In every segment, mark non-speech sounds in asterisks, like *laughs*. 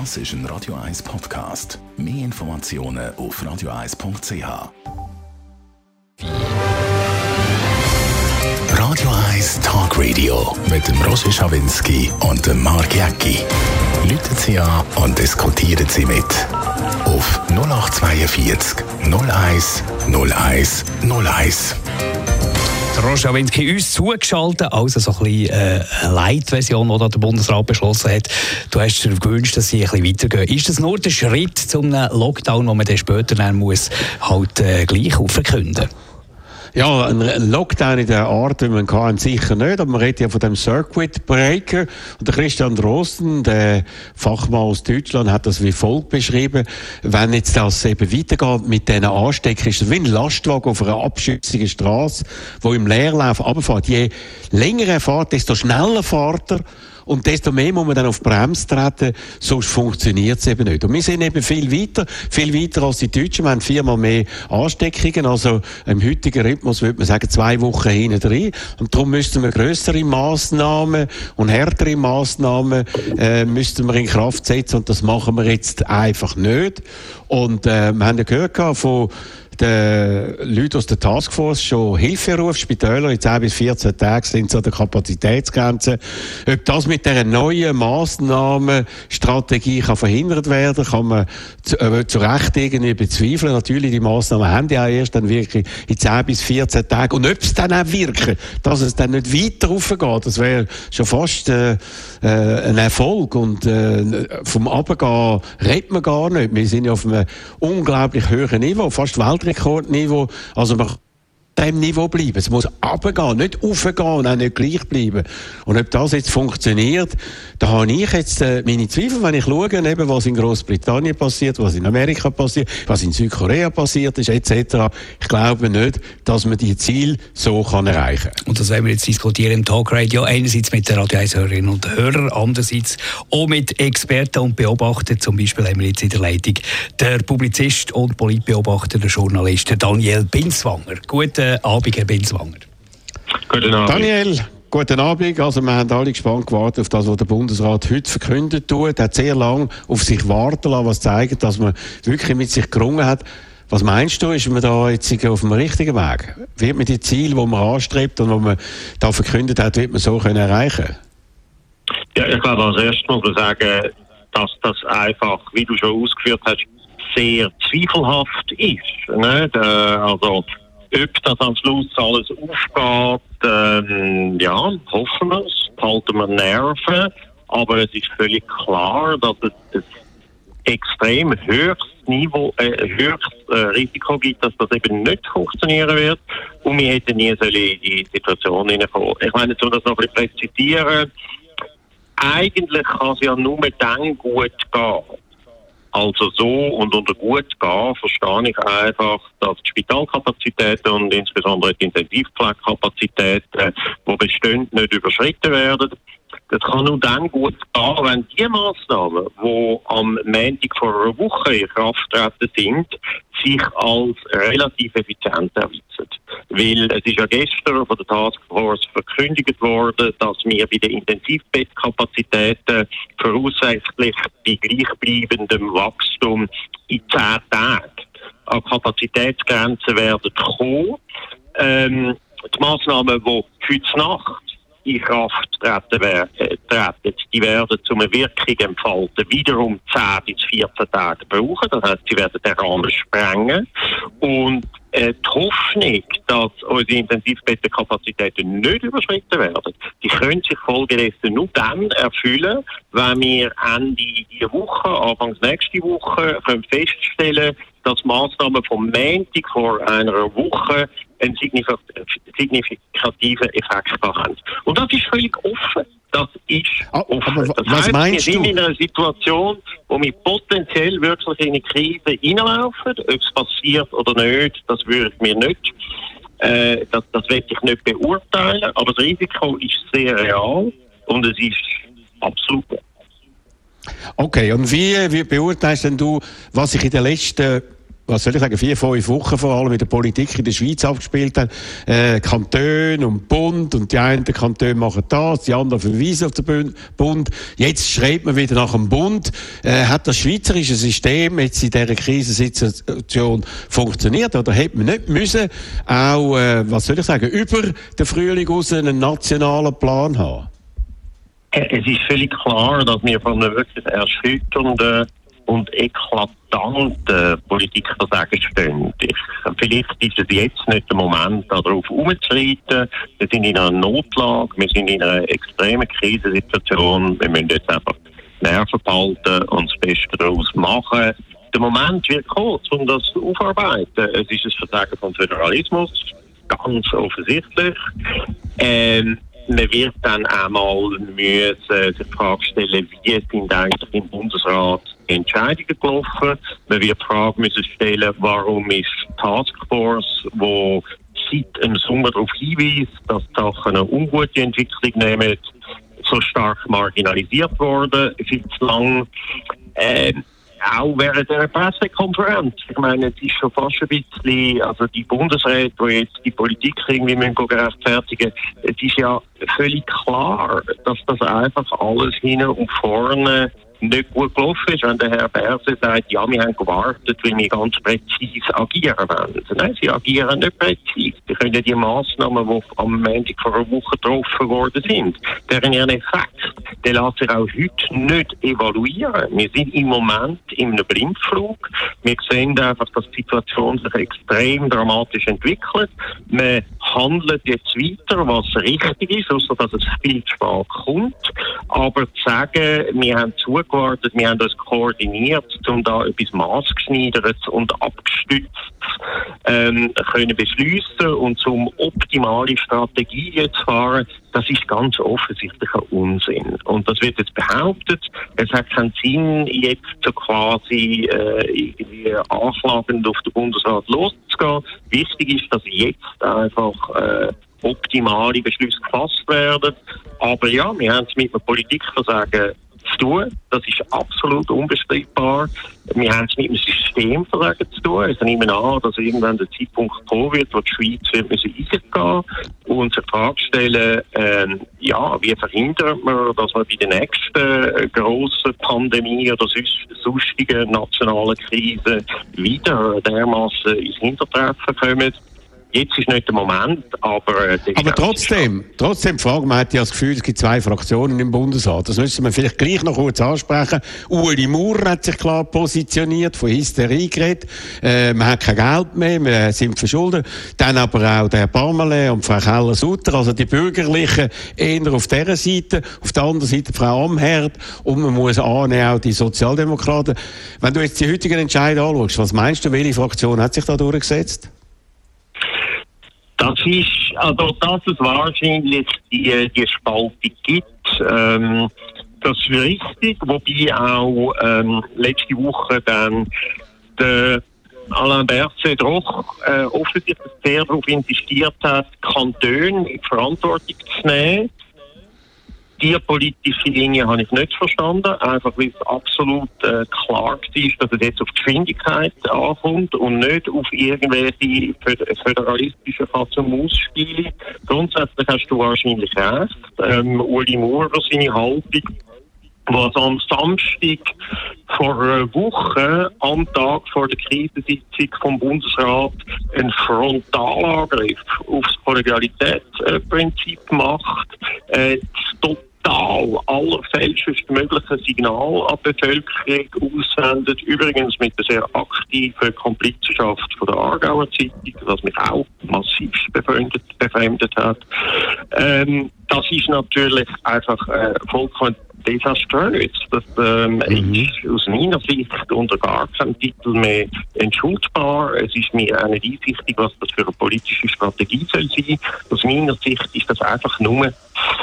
Das ist ein Radio 1 Podcast. Mehr Informationen auf radio1.ch. Radio 1 Talk Radio mit dem Roger Schawinski und dem Mark Jäcki. Leuten Sie an und diskutieren Sie mit. Auf 0842 01 01 01. Roger Winski uns zugeschaltet, also so ein bisschen äh, eine Leitversion, die der Bundesrat beschlossen hat. Du hast dir gewünscht, dass sie ein bisschen weitergehen. Ist das nur der Schritt zum Lockdown, den man dann später dann muss, halt äh, gleich verkünden muss? Ja, ein Lockdown in der Art, wie man kann, sicher nicht. Aber man redet ja von dem Circuit Breaker. Und der Christian Drosten, der Fachmann aus Deutschland, hat das wie folgt beschrieben. Wenn jetzt das eben weitergeht mit diesen Anstecken, ist das wie ein Lastwagen auf einer abschüssigen Straße, wo im Leerlauf runterfährt. Je länger er fährt, desto schneller fährt er. Und desto mehr muss man dann auf Bremse treten, sonst funktioniert es eben nicht. Und wir sind eben viel weiter, viel weiter als die Deutschen. Wir haben viermal mehr Ansteckungen. Also im heutigen Rhythmus würde man sagen, zwei Wochen hinten drin. Und darum müssten wir größere Massnahmen und härtere Massnahmen äh, müssten wir in Kraft setzen. Und das machen wir jetzt einfach nicht. Und äh, wir haben ja gehört von den Leuten aus der Taskforce schon Hilfe ruft. Spitäler in 10 bis 14 Tagen sind so der Kapazitätsgrenze. Ob das mit dieser neuen Massnahmenstrategie kann verhindert werden, kann man zu, äh, zu Recht irgendwie bezweifeln. Natürlich, die Massnahmen haben ja erst dann wirklich in 10 bis 14 Tagen. Und ob es dann auch wirken, dass es dann nicht weiter raufgeht, das wäre schon fast äh, äh, ein Erfolg. Und äh, vom Abgehen redet man gar nicht. Wir sind ja auf einem unglaublich hohen Niveau, fast Welt Weltrekordniveau. Also man dem Niveau bleiben. Es muss runtergehen, nicht raufgehen und auch nicht gleich bleiben. Und ob das jetzt funktioniert, da habe ich jetzt äh, meine Zweifel, wenn ich schaue, was in Großbritannien passiert, was in Amerika passiert, was in Südkorea passiert ist, etc. Ich glaube nicht, dass man die Ziele so kann erreichen kann. Und das werden wir jetzt diskutieren im Talkradio. Einerseits mit den Radio 1 Hörerinnen und Hörern, andererseits auch mit Experten und Beobachtern. Zum Beispiel haben wir jetzt in der Leitung der Publizist und Politbeobachter, der Journalist Daniel Binswanger. Guten Guten Abend, Herr Binswanger. Guten Abend. Daniel, Guten Abend. Also, wir haben alle gespannt gewartet auf das, was der Bundesrat heute verkündet tut. Er hat sehr lange auf sich warten lassen, was zeigt, dass man wirklich mit sich gerungen hat. Was meinst du, ist man da jetzt auf dem richtigen Weg? Wird man die Ziele, die man anstrebt und die man da verkündet hat, wird man so können erreichen? Ja, ich glaube, als erstes muss man sagen, dass das einfach, wie du schon ausgeführt hast, sehr zweifelhaft ist. Nicht? Äh, also, ob das am Schluss alles aufgeht, ähm, ja, hoffen wir es, halten wir Nerven. Aber es ist völlig klar, dass es ein extrem höchstes Niveau, äh, höchstes äh, Risiko gibt, dass das eben nicht funktionieren wird. Und wir hätten nie so in die Situation hineinkommen. Ich meine, um das noch ein bisschen präzisieren, eigentlich kann es ja nur dann gut gehen, also so und unter gut gehen verstehe ich einfach, dass die Spitalkapazitäten und insbesondere die Intensivpflegekapazitäten, die bestehen, nicht überschritten werden. Das kann nur dann gut gehen, wenn die Massnahmen, die am Montag vor einer Woche in Kraft treten sind, sich als relativ effizient erweisen. Weil es ist ja gestern von der Taskforce verkündigt worden, dass wir bei den Intensivbettkapazitäten voraussichtlich bei gleichbleibendem Wachstum in zehn Tagen an Kapazitätsgrenzen werden kommen. Ähm, die Massnahmen, die heute Nacht in Kraft treten, äh, treten, die werden zu einer Wirkung entfalten, wiederum 10 bis 14 Tage brauchen. Das heißt, sie werden den Rahmen sprengen. Und äh, die Hoffnung, dass unsere Intensivbettenkapazitäten nicht überschritten werden, die können sich folgedessen nur dann erfüllen, wenn wir Ende dieser Woche, Anfangs nächste Woche, können feststellen, dass Maßnahmen vom Montag vor einer Woche einen signifikativen Effekt haben. Und das ist völlig offen. Das ist ah, offen. das was heißt, meinst wir sind in einer Situation, wo wir potenziell wirklich in eine Krise hineinlaufen. Ob es passiert oder nicht, das würde ich mir nicht äh, das, das will ich nicht beurteilen, aber das Risiko ist sehr real und es ist absolut. Okay, und wie, wie beurteilst denn du, was sich in den letzten was soll ich sagen, vier, fünf Wochen vor allem in der Politik in der Schweiz abgespielt haben. Äh, Kantone und Bund und die einen Kantone machen das, die anderen verweisen auf den Bund. Jetzt schreibt man wieder nach dem Bund. Äh, hat das schweizerische System jetzt in dieser Krisensituation funktioniert oder hätte man nicht müssen auch, äh, was soll ich sagen, über den Frühling aus einen nationalen Plan haben? Äh, es ist völlig klar, dass wir von einem wirklich erschütternden und eklatanten Politikversagen stehen. Ich, vielleicht ist es jetzt nicht der Moment, darauf umzureiten. Wir sind in einer Notlage, wir sind in einer extremen Krisensituation. Wir müssen jetzt einfach Nerven behalten und das Beste daraus machen. Der Moment wird kurz, um das aufarbeiten. Es ist ein Versagen vom Föderalismus, ganz offensichtlich. Ähm, man wird dann einmal müssen sich die Frage stellen, wie sind eigentlich im Bundesrat Entscheidungen gelaufen. Man wird die Frage müssen stellen, warum ist die Taskforce, wo seit im Sommer darauf hinweist, dass die Sachen eine ungute Entwicklung nehmen, so stark marginalisiert worden, viel zu lang. Ähm, auch während der Pressekonferenz. Ich meine, es ist schon fast ein bisschen, also die Bundesräte, die jetzt die Politik irgendwie müssen rechtfertigen es ist ja völlig klar, dass das einfach alles hin und vorne nicht gut gelaufen ist, wenn der Herr Berse sagt, ja, wir haben gewartet, weil wir ganz präzise agieren wollen. Nein, sie agieren nicht präzise. Sie können die Massnahmen, die am Montag vor einer Woche getroffen worden sind, deren Effekt, den lässt sich auch heute nicht evaluieren. Wir sind im Moment in einem Blindflug. Wir sehen einfach, dass die Situation sich extrem dramatisch entwickelt. Man handelt jetzt weiter, was richtig ist, außer dass es viel zu kommt. Aber zu sagen, wir haben zugewartet, wir haben das koordiniert, um da etwas maßgeschneidert und abgestützt ähm, können beschließen und zum optimale Strategie zu fahren, das ist ganz offensichtlich ein Unsinn. Und das wird jetzt behauptet. Es hat keinen Sinn, jetzt quasi äh, irgendwie anklagend auf den Bundesrat loszugehen. Wichtig ist, dass jetzt einfach äh, optimale Beschlüsse gefasst werden. Aber ja, wir haben es mit dem Politikversagen zu tun. Das ist absolut unbestreitbar. Wir haben es mit dem Systemversagen zu tun. Also nehmen an, dass irgendwann der Zeitpunkt kommen wird, wo die Schweiz wird müssen eingehen und sich Frage stellen, äh, ja, wie verhindert man, dass wir bei der nächsten äh, grossen Pandemie oder sonstigen nationalen Krise wieder dermaßen ins Hintertreffen kommen. Jetzt ist nicht der Moment, aber... Äh, aber trotzdem, trotzdem fragen, man hat ja das Gefühl, es gibt zwei Fraktionen im Bundesrat. Das müssen wir vielleicht gleich noch kurz ansprechen. Ueli Maurer hat sich klar positioniert, von Hysterie geredet. Äh, man hat kein Geld mehr, wir sind verschuldet. Dann aber auch der Parmelin und Frau Keller-Sutter, also die Bürgerlichen eher auf dieser Seite, auf der anderen Seite Frau Amherd und man muss annehmen, auch die Sozialdemokraten. Wenn du jetzt die heutigen Entscheidungen anschaust, was meinst du, welche Fraktion hat sich da durchgesetzt? Das ist, also, dass es wahrscheinlich die, die Spaltung gibt, ähm, das ist richtig, wobei auch ähm, letzte Woche dann der Alain Berset doch äh, offensichtlich sehr darauf insistiert hat, Kantone in Verantwortung zu nehmen die politische Linie habe ich nicht verstanden, einfach weil es absolut äh, klar ist, dass es jetzt auf Geschwindigkeit ankommt und nicht auf irgendwelche föderalistische Fassung-Maus-Spiele. Grundsätzlich hast du wahrscheinlich recht. Ähm, Uli Maurer, seine Haltung, was am Samstag vor einer Woche, am Tag vor der Krisensitzung vom Bundesrat, ein Frontalangriff auf das Kollegialitätsprinzip macht, äh, total allerfälschest mögliche Signal an die Bevölkerung aussendet. Übrigens mit der sehr aktiven Komplizenschaft von der Aargauer Zeitung, was mich auch massiv befremdet, befremdet hat. Ähm, das ist natürlich einfach äh, vollkommen desaströs. Das ähm, mhm. ist aus meiner Sicht unter gar keinem Titel mehr entschuldbar. Es ist mir auch nicht einsichtig, was das für eine politische Strategie soll sein. Aus meiner Sicht ist das einfach nur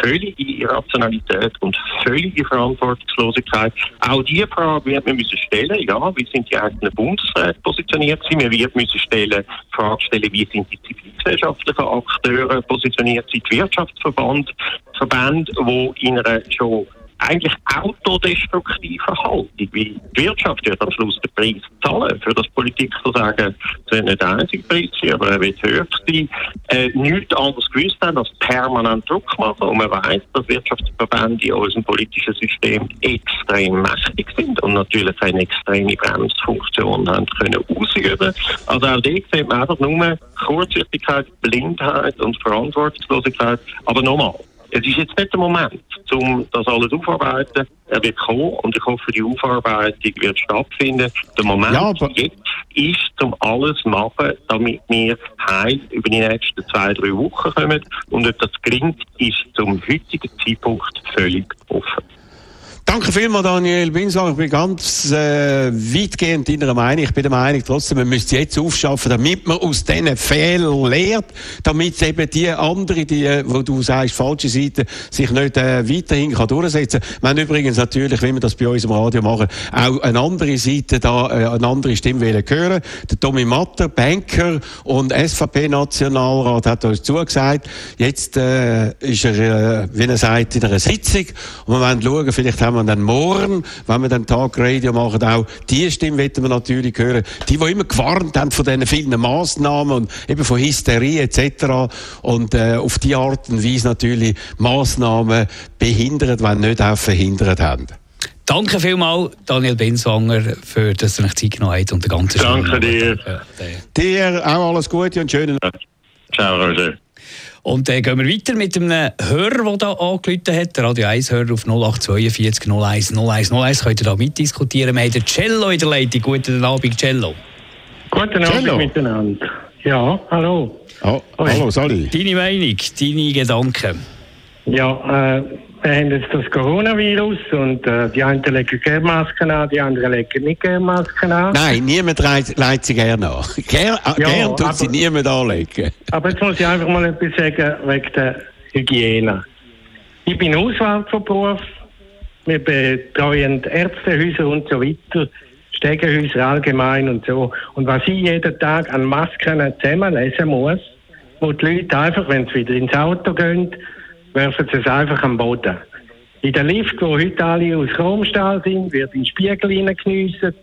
völlige Irrationalität und völlige Verantwortungslosigkeit. Auch diese Frage wird man müssen stellen, ja, wie sind die einzelnen Bundesräte positioniert sind. Man wird müssen stellen, Frage stellen, wie sind die zivilgesellschaftlichen Akteure positioniert sind, Wirtschaftsverband, Verbände, die in einer schon eigentlich autodestruktive Haltung. Wie die Wirtschaft wird am Schluss den Preis zahlen, für das Politik zu sagen, es wird nicht der einzige Preis sein, aber er wird höher sein. Äh, nichts anderes gewusst haben, als permanent Druck machen. Und man weiß, dass Wirtschaftsverbände in unserem politischen System extrem mächtig sind und natürlich eine extreme Bremsfunktion haben können ausüben. Also auch dort sieht man einfach nur Kurzsichtigkeit, Blindheit und Verantwortungslosigkeit. Aber nochmal, es ist jetzt nicht der Moment, um das alles aufzuarbeiten. Er wird kommen und ich hoffe, die Aufarbeitung wird stattfinden. Der Moment ja, jetzt ist, um alles zu machen, damit wir heil über die nächsten zwei, drei Wochen kommen. Und ob das gelingt, ist zum heutigen Zeitpunkt völlig offen. Danke vielmals, Daniel Binswanger. Ich bin ganz äh, weitgehend deiner Meinung. Ich bin der Meinung, trotzdem, man müsste jetzt aufschaffen, damit man aus diesen Fehlern lehrt, damit eben die andere, die, äh, wo du sagst, falsche Seite, sich nicht äh, weiterhin kann durchsetzen kann. Wir haben übrigens natürlich, wie wir das bei uns im Radio machen, auch eine andere Seite da, äh, eine andere Stimme hören. Der Tommy Matter, Banker und SVP-Nationalrat hat uns zugesagt, jetzt äh, ist er, äh, wie er sagt, in einer Sitzung und wir wollen schauen, vielleicht haben wir wir dann morgen, wenn wir dann Tag Radio machen, auch die Stimme wollen wir natürlich hören. Die, die immer gewarnt haben von diesen vielen Massnahmen und eben von Hysterie etc. Und äh, auf die Art und Weise natürlich Massnahmen behindert, wenn nicht auch verhindert haben. Danke vielmals, Daniel Benswanger, für dass du dich Zeit genommen hast und den ganzen Danke dir. Dir auch alles Gute und schönen Ciao, Roger. Und dann äh, gehen wir weiter mit einem Hörer, der hier angerufen hat, der Radio 1-Hörer auf 0842 01 01 01. Könnt ihr da mitdiskutieren? Wir haben den Cello in der Leitung. Guten Abend, Cello. Guten Abend Cello. miteinander. Ja, hallo. Oh, hallo, Sali. Deine Meinung, deine Gedanken? Ja, äh, wir haben jetzt das Coronavirus und äh, die einen legen gerne Masken an, die anderen legen nicht gerne Masken an. Nein, niemand legt sie gerne an. Ger ja, gern tut aber, sie niemand anlegen. Aber jetzt muss ich einfach mal etwas sagen wegen der Hygiene. Ich bin Hauswart von Beruf. Wir betreuen Ärztehäuser und so weiter, Stegenhäuser allgemein und so. Und was ich jeden Tag an Masken zusammenlesen muss, wo die Leute einfach, wenn sie wieder ins Auto gehen, werfen sie es einfach am Boden. In der Lift, wo heute alle aus Chromstahl sind, wird in den Spiegel hineingeniesset.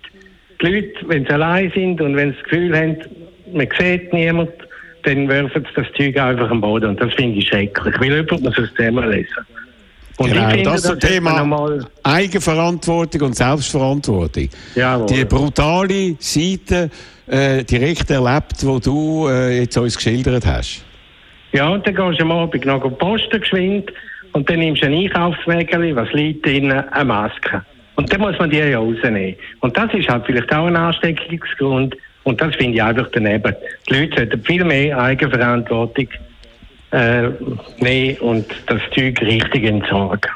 Die Leute, wenn sie allein sind und wenn sie das Gefühl haben, man sieht niemand, dann werfen sie das Zeug einfach am Boden. Und das finde ich schrecklich. Ich will jemand muss es zusammenlesen. Und genau, finde, das ist das Thema Eigenverantwortung und Selbstverantwortung. Jawohl. Die brutale Seite äh, direkt erlebt, die du äh, jetzt uns geschildert hast. Ja, und dann gehst du am Abend noch posten geschwind und dann nimmst du ein Einkaufswägel, was liegt drin, eine Maske. Und dann muss man die ja rausnehmen. Und das ist halt vielleicht auch ein Ansteckungsgrund. Und das finde ich einfach daneben. Die Leute sollten viel mehr Eigenverantwortung äh, nehmen und das Zeug richtig entsorgen.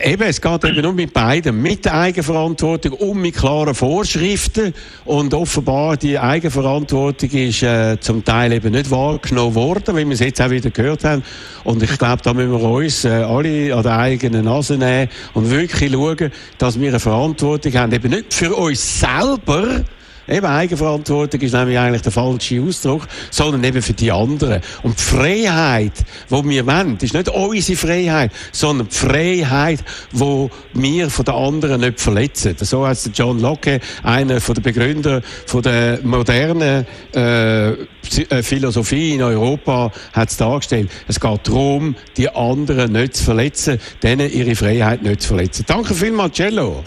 Eben, es geht eben nur mit beiden. Mit der Eigenverantwortung und mit klaren Vorschriften. Und offenbar, die Eigenverantwortung ist äh, zum Teil eben nicht wahrgenommen worden, wie wir es jetzt auch wieder gehört haben. Und ich glaube, da müssen wir uns äh, alle an der eigenen Nase nehmen und wirklich schauen, dass wir eine Verantwortung haben. Eben nicht für uns selber, Eben Eigenverantwortung ist nämlich eigentlich der falsche Ausdruck, sondern eben für die anderen. Und die Freiheit, die wir wollen, ist nicht unsere Freiheit, sondern die Freiheit, die wir von den anderen nicht verletzen. So hat John Locke, einer der Begründer von der modernen äh, äh, Philosophie in Europa, hat es dargestellt. Es geht darum, die anderen nicht zu verletzen, denen ihre Freiheit nicht zu verletzen. Danke vielmals, Cello.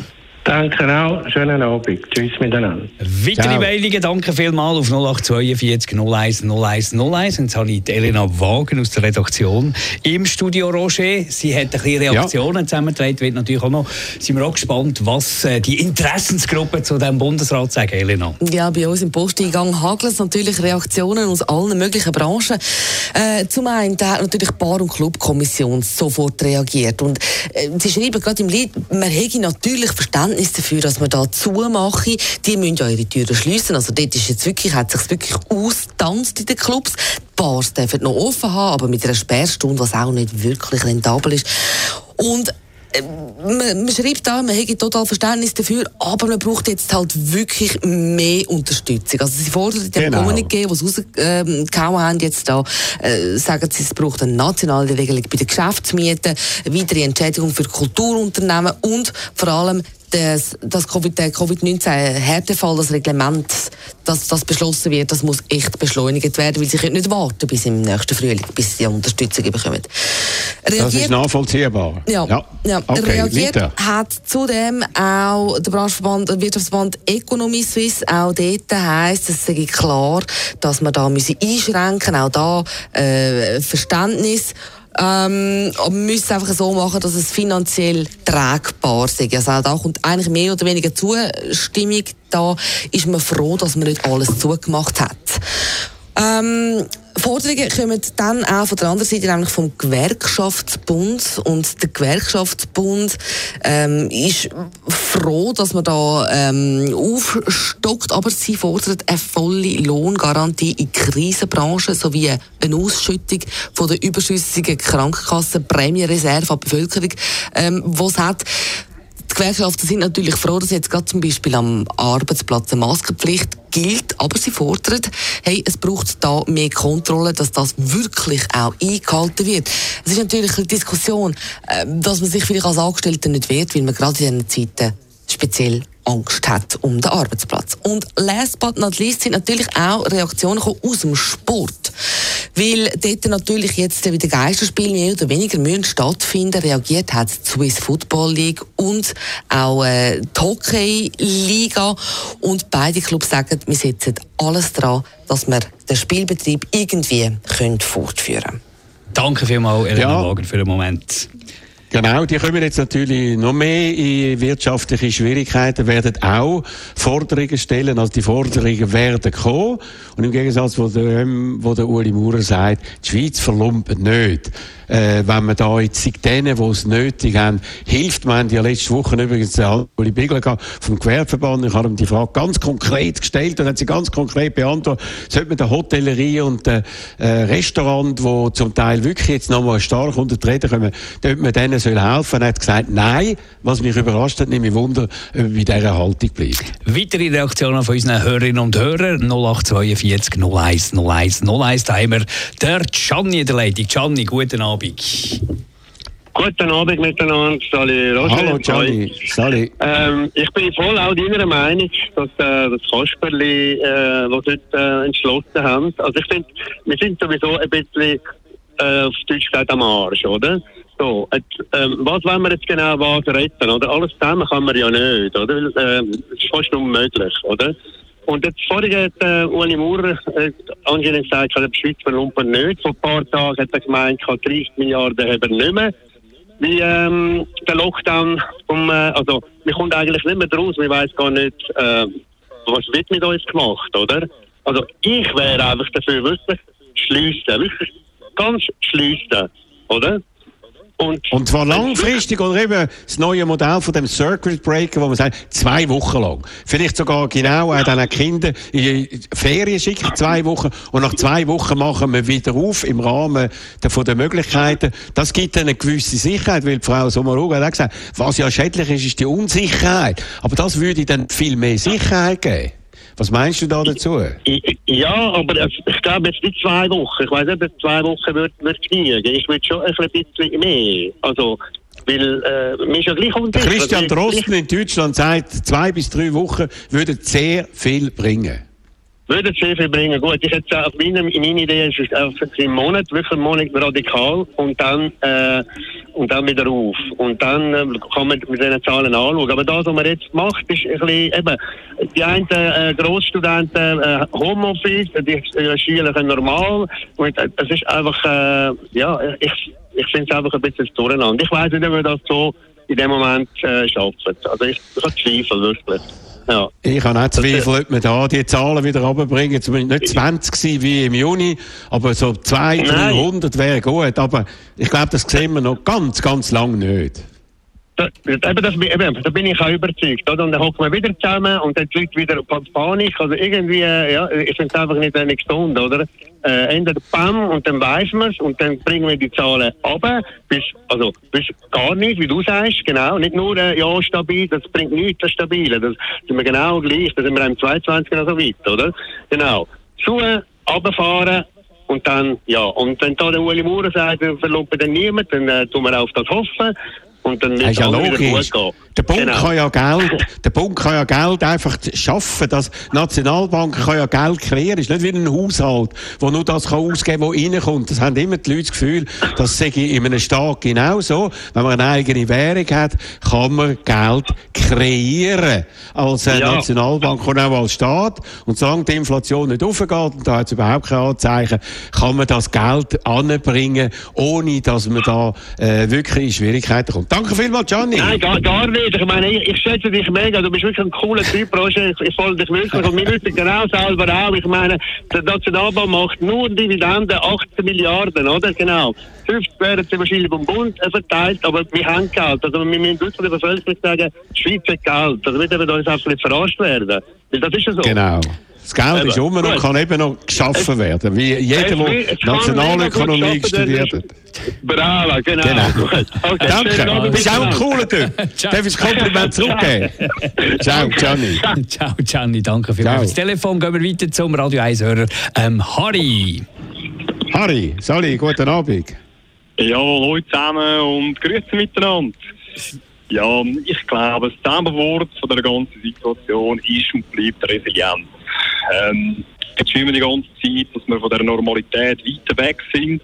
Danke auch. Schönen Abend. Tschüss miteinander. Weitere Meldungen, danke vielmals auf 0842 01 01 01. Jetzt habe ich Elena Wagen aus der Redaktion im Studio Roger. Sie hat ein bisschen Reaktionen ja. zusammengetragen. Wird natürlich auch noch, sind wir auch gespannt, was äh, die Interessensgruppe zu diesem Bundesrat sagen, Elena. Ja, bei uns im Posteingang hagelt es natürlich Reaktionen aus allen möglichen Branchen. Äh, zum einen hat natürlich die Bar- und Clubkommission sofort reagiert. Und äh, sie schreiben gerade im Lied, man hätte natürlich Verständnis Verständnis dafür, dass man da zumache. Die müssen ja ihre Türen schließen. Also dort ist jetzt wirklich, hat sich wirklich ausgetanzt in den Clubs. Die Bars dürfen noch offen haben, aber mit einer Sperrstunde, was auch nicht wirklich rentabel ist. Und man, man schreibt da, man hätte total Verständnis dafür, aber man braucht jetzt halt wirklich mehr Unterstützung. Also sie fordern dem genau. Kommuniqué, was sie rausgehauen haben, jetzt da, äh, sagen sie, es braucht eine nationale Regelung bei den Geschäftsmieten, weitere Entschädigung für Kulturunternehmen und vor allem das, das COVID, der Covid-19-Härtefall, das Reglement, dass das beschlossen wird, das muss echt beschleunigt werden, weil sie können nicht warten bis im nächsten Frühling, bis sie Unterstützung bekommen. Reagiert, das ist nachvollziehbar. Ja, ja. ja. Okay, reagiert weiter. hat zudem auch der Branchverband, der Wirtschaftsverband Economy Suisse, auch dort heisst, es sei klar, dass man da müsse einschränken, auch da äh, Verständnis ähm, aber wir müssen es einfach so machen, dass es finanziell tragbar ist. Also da kommt eigentlich mehr oder weniger Zustimmung. Da ist man froh, dass man nicht alles zugemacht hat. Ähm, Forderungen kommen dann auch von der anderen Seite, nämlich vom Gewerkschaftsbund. Und der Gewerkschaftsbund ähm, ist froh, dass man da ähm, aufstockt, aber sie fordert eine volle Lohngarantie in Krisenbranchen sowie eine Ausschüttung von der überschüssigen Krankenkassen, Prämiereserve an die Bevölkerung, ähm, was hat. Die Gewerkschaften sind natürlich froh, dass jetzt gerade zum Beispiel am Arbeitsplatz eine Maskenpflicht gilt, aber sie fordern, hey, es braucht da mehr Kontrolle, dass das wirklich auch eingehalten wird. Es ist natürlich eine Diskussion, ähm, dass man sich vielleicht als Angestellter nicht wehrt, weil man gerade in diesen Zeiten speziell Angst hat um den Arbeitsplatz. Und last but not least sind natürlich auch Reaktionen aus dem Sport. Weil dort natürlich jetzt wieder Geisterspiele mehr oder weniger müssen stattfinden. Reagiert hat die Swiss Football League und auch äh, die Hockey Liga. Und beide Clubs sagen, wir setzen alles daran, dass wir den Spielbetrieb irgendwie können fortführen können. Danke vielmals, Elena ja. Wager, für den Moment. Genau, die kommen jetzt natürlich noch mehr in wirtschaftliche Schwierigkeiten, werden auch Forderungen stellen. Also die Forderungen werden kommen. Und im Gegensatz, wo der, wo der Uli Maurer sagt, die Schweiz verlumpet nicht äh, wenn man da jetzt denen, die es nötig haben, hilft. Wir haben ja letzte Woche übrigens den Uli Bigler vom Gewerbeverband. Ich habe ihm die Frage ganz konkret gestellt und hat sie ganz konkret beantwortet. Sollte man der Hotellerie und den äh, Restaurant, die zum Teil wirklich jetzt nochmal stark unter die Rede kommen, dort man denen soll helfen? Er hat gesagt, nein. Was mich überrascht hat, nehme ich Wunder, ob bei dieser Haltung bleibt. Weitere Reaktionen von unseren Hörerinnen und Hörern 0842 01 01 01. Da haben wir der Gianni in der Leitung. Gianni, guten Abend. Abend. Guten Abend miteinander, Sali Roger. Hallo Gianni, Sali. Ähm, ich bin voll auch deiner Meinung, dass äh, das Kasperli, äh, was dort äh, entschlossen haben. Also ich finde, wir sind sowieso ein bisschen äh, auf Deutsch gesagt am Arsch, oder? So, et, ähm, was wollen wir jetzt genau was retten, oder? Alles zusammen kann man ja nicht, oder? Ähm, das ist fast unmöglich, oder? Und jetzt vorhin hat äh, Uli Maurer äh, anscheinend gesagt, die Schweiz verlumpert nicht. Vor ein paar Tagen hat er gemeint, 30 Milliarden haben wir nicht mehr. Wie ähm, der Lockdown, um, äh, also wir kommen eigentlich nicht mehr draus, wir weiß gar nicht, äh, was wird mit uns gemacht, oder? Also ich wäre einfach dafür, wirklich schliessen, wirklich ganz schliessen, oder? Und, und zwar langfristig oder eben das neue Modell von dem Circuit Breaker, wo man sagt, zwei Wochen lang. Vielleicht sogar genau auch dann Kinder in die Ferien schicken, zwei Wochen. Und nach zwei Wochen machen wir wieder auf im Rahmen der, von den Möglichkeiten. Das gibt eine gewisse Sicherheit, weil die Frau Sommaruga hat auch gesagt, was ja schädlich ist, ist die Unsicherheit. Aber das würde dann viel mehr Sicherheit geben. Was meinst du da dazu? Ja, aber ich glaube jetzt nicht zwei Wochen. Ich weiß nicht, zwei Wochen wird, wird genügen. Ich würde schon ein bisschen mehr. Also, weil, äh, ist ja. Christian Drosten in Deutschland sagt, zwei bis drei Wochen würden sehr viel bringen. Würde sehr viel bringen. Gut, ich hätte auf meine, meine Idee ist einfach im Monat, wirklich einen Monat radikal und dann, äh, und dann wieder auf. Und dann äh, kann man mit diesen Zahlen anschauen. Aber das, was man jetzt macht, ist ein bisschen, eben, die einen äh, Grossstudenten äh, Homeoffice, die äh, Schüler normal. Und äh, ist einfach, äh, ja, ich, ich finde es einfach ein bisschen durcheinander. Ich weiß nicht, ob wir das so in dem Moment äh, schaffen. Also ich, ich habe Zweifel, wirklich. Ja. Ich habe auch Zweifel, ob wir da die Zahlen wieder runterbringen. Zumindest nicht 20 wie im Juni, aber so 200, 300 wäre gut. Aber ich glaube, das sehen wir noch ganz, ganz lang nicht. Da, eben, das, eben, da bin ich auch überzeugt. Oder? Und dann hocken wir wieder zusammen und dann die Leute wieder Panik. Also irgendwie, äh, ja, ich finde es einfach nicht eine Stunde, oder? Äh, entweder BAM und dann weiß man es und dann bringen wir die Zahlen runter. Bis, also, bis gar nicht, wie du sagst, genau. Nicht nur, äh, ja, stabil, das bringt nichts, das Stabile. Das sind wir genau gleich, da sind wir im 22 noch so weit, oder? Genau. Zu, runterfahren, und dann, ja, und wenn da der Uli Maurer sagt, wir verloben dann niemand, dann äh, tun wir auf das hoffen. Und dann wird es ja logisch. Der Bund, genau. kann ja Geld, der Bund kann ja Geld einfach schaffen. Das Nationalbank kann ja Geld kreieren. Ist nicht wie ein Haushalt, der nur das kann ausgeben was reinkommt. Das haben immer die Leute das Gefühl, das sei in einem Staat genauso. Wenn man eine eigene Währung hat, kann man Geld kreieren. Als ja. Nationalbank und auch als Staat. Und solange die Inflation nicht aufgeht, und da hat es überhaupt keine Anzeichen, kann man das Geld anbringen, ohne dass man da äh, wirklich in Schwierigkeiten kommt. Danke vielmals, Gianni. Nein, gar, gar nicht. Ich meine, ich, ich schätze dich mega. Du bist wirklich ein cooler Typ, Roger. Ich, ich folge dich wirklich. Und wir wissen genau selber auch. Ich meine, der Nationalbank macht nur Dividenden 18 Milliarden, oder? Genau. 50 werden sie wahrscheinlich vom Bund verteilt, aber wir haben Geld. Also wir müssen wirklich der Bevölkerung sagen, die Schweiz hat Geld. Also wir dürfen uns einfach nicht verarscht werden. Weil das ist ja so. Genau. Das Geld eben. ist immer noch, kann eben noch geschaffen werden. Wie jeder, der Nationalökonomie studiert hat. Bravo, genau. genau. Okay, Danke. Du bist auch ein cooler Typ. Darf ich das Kompliment zurückgeben? Ciao, Gianni. Ciao, Gianni. Danke für das Telefon. Gehen wir weiter zum Radio 1-Hörer ähm, Harry. Harry, Sali, guten Abend. Ja, hallo zusammen und grüße miteinander. Ja, ich glaube, das Zusammenwort von der ganzen Situation ist und bleibt Resilienz. Ähm, jetzt schwimmen die ganze Zeit, dass wir von der Normalität weiter weg sind.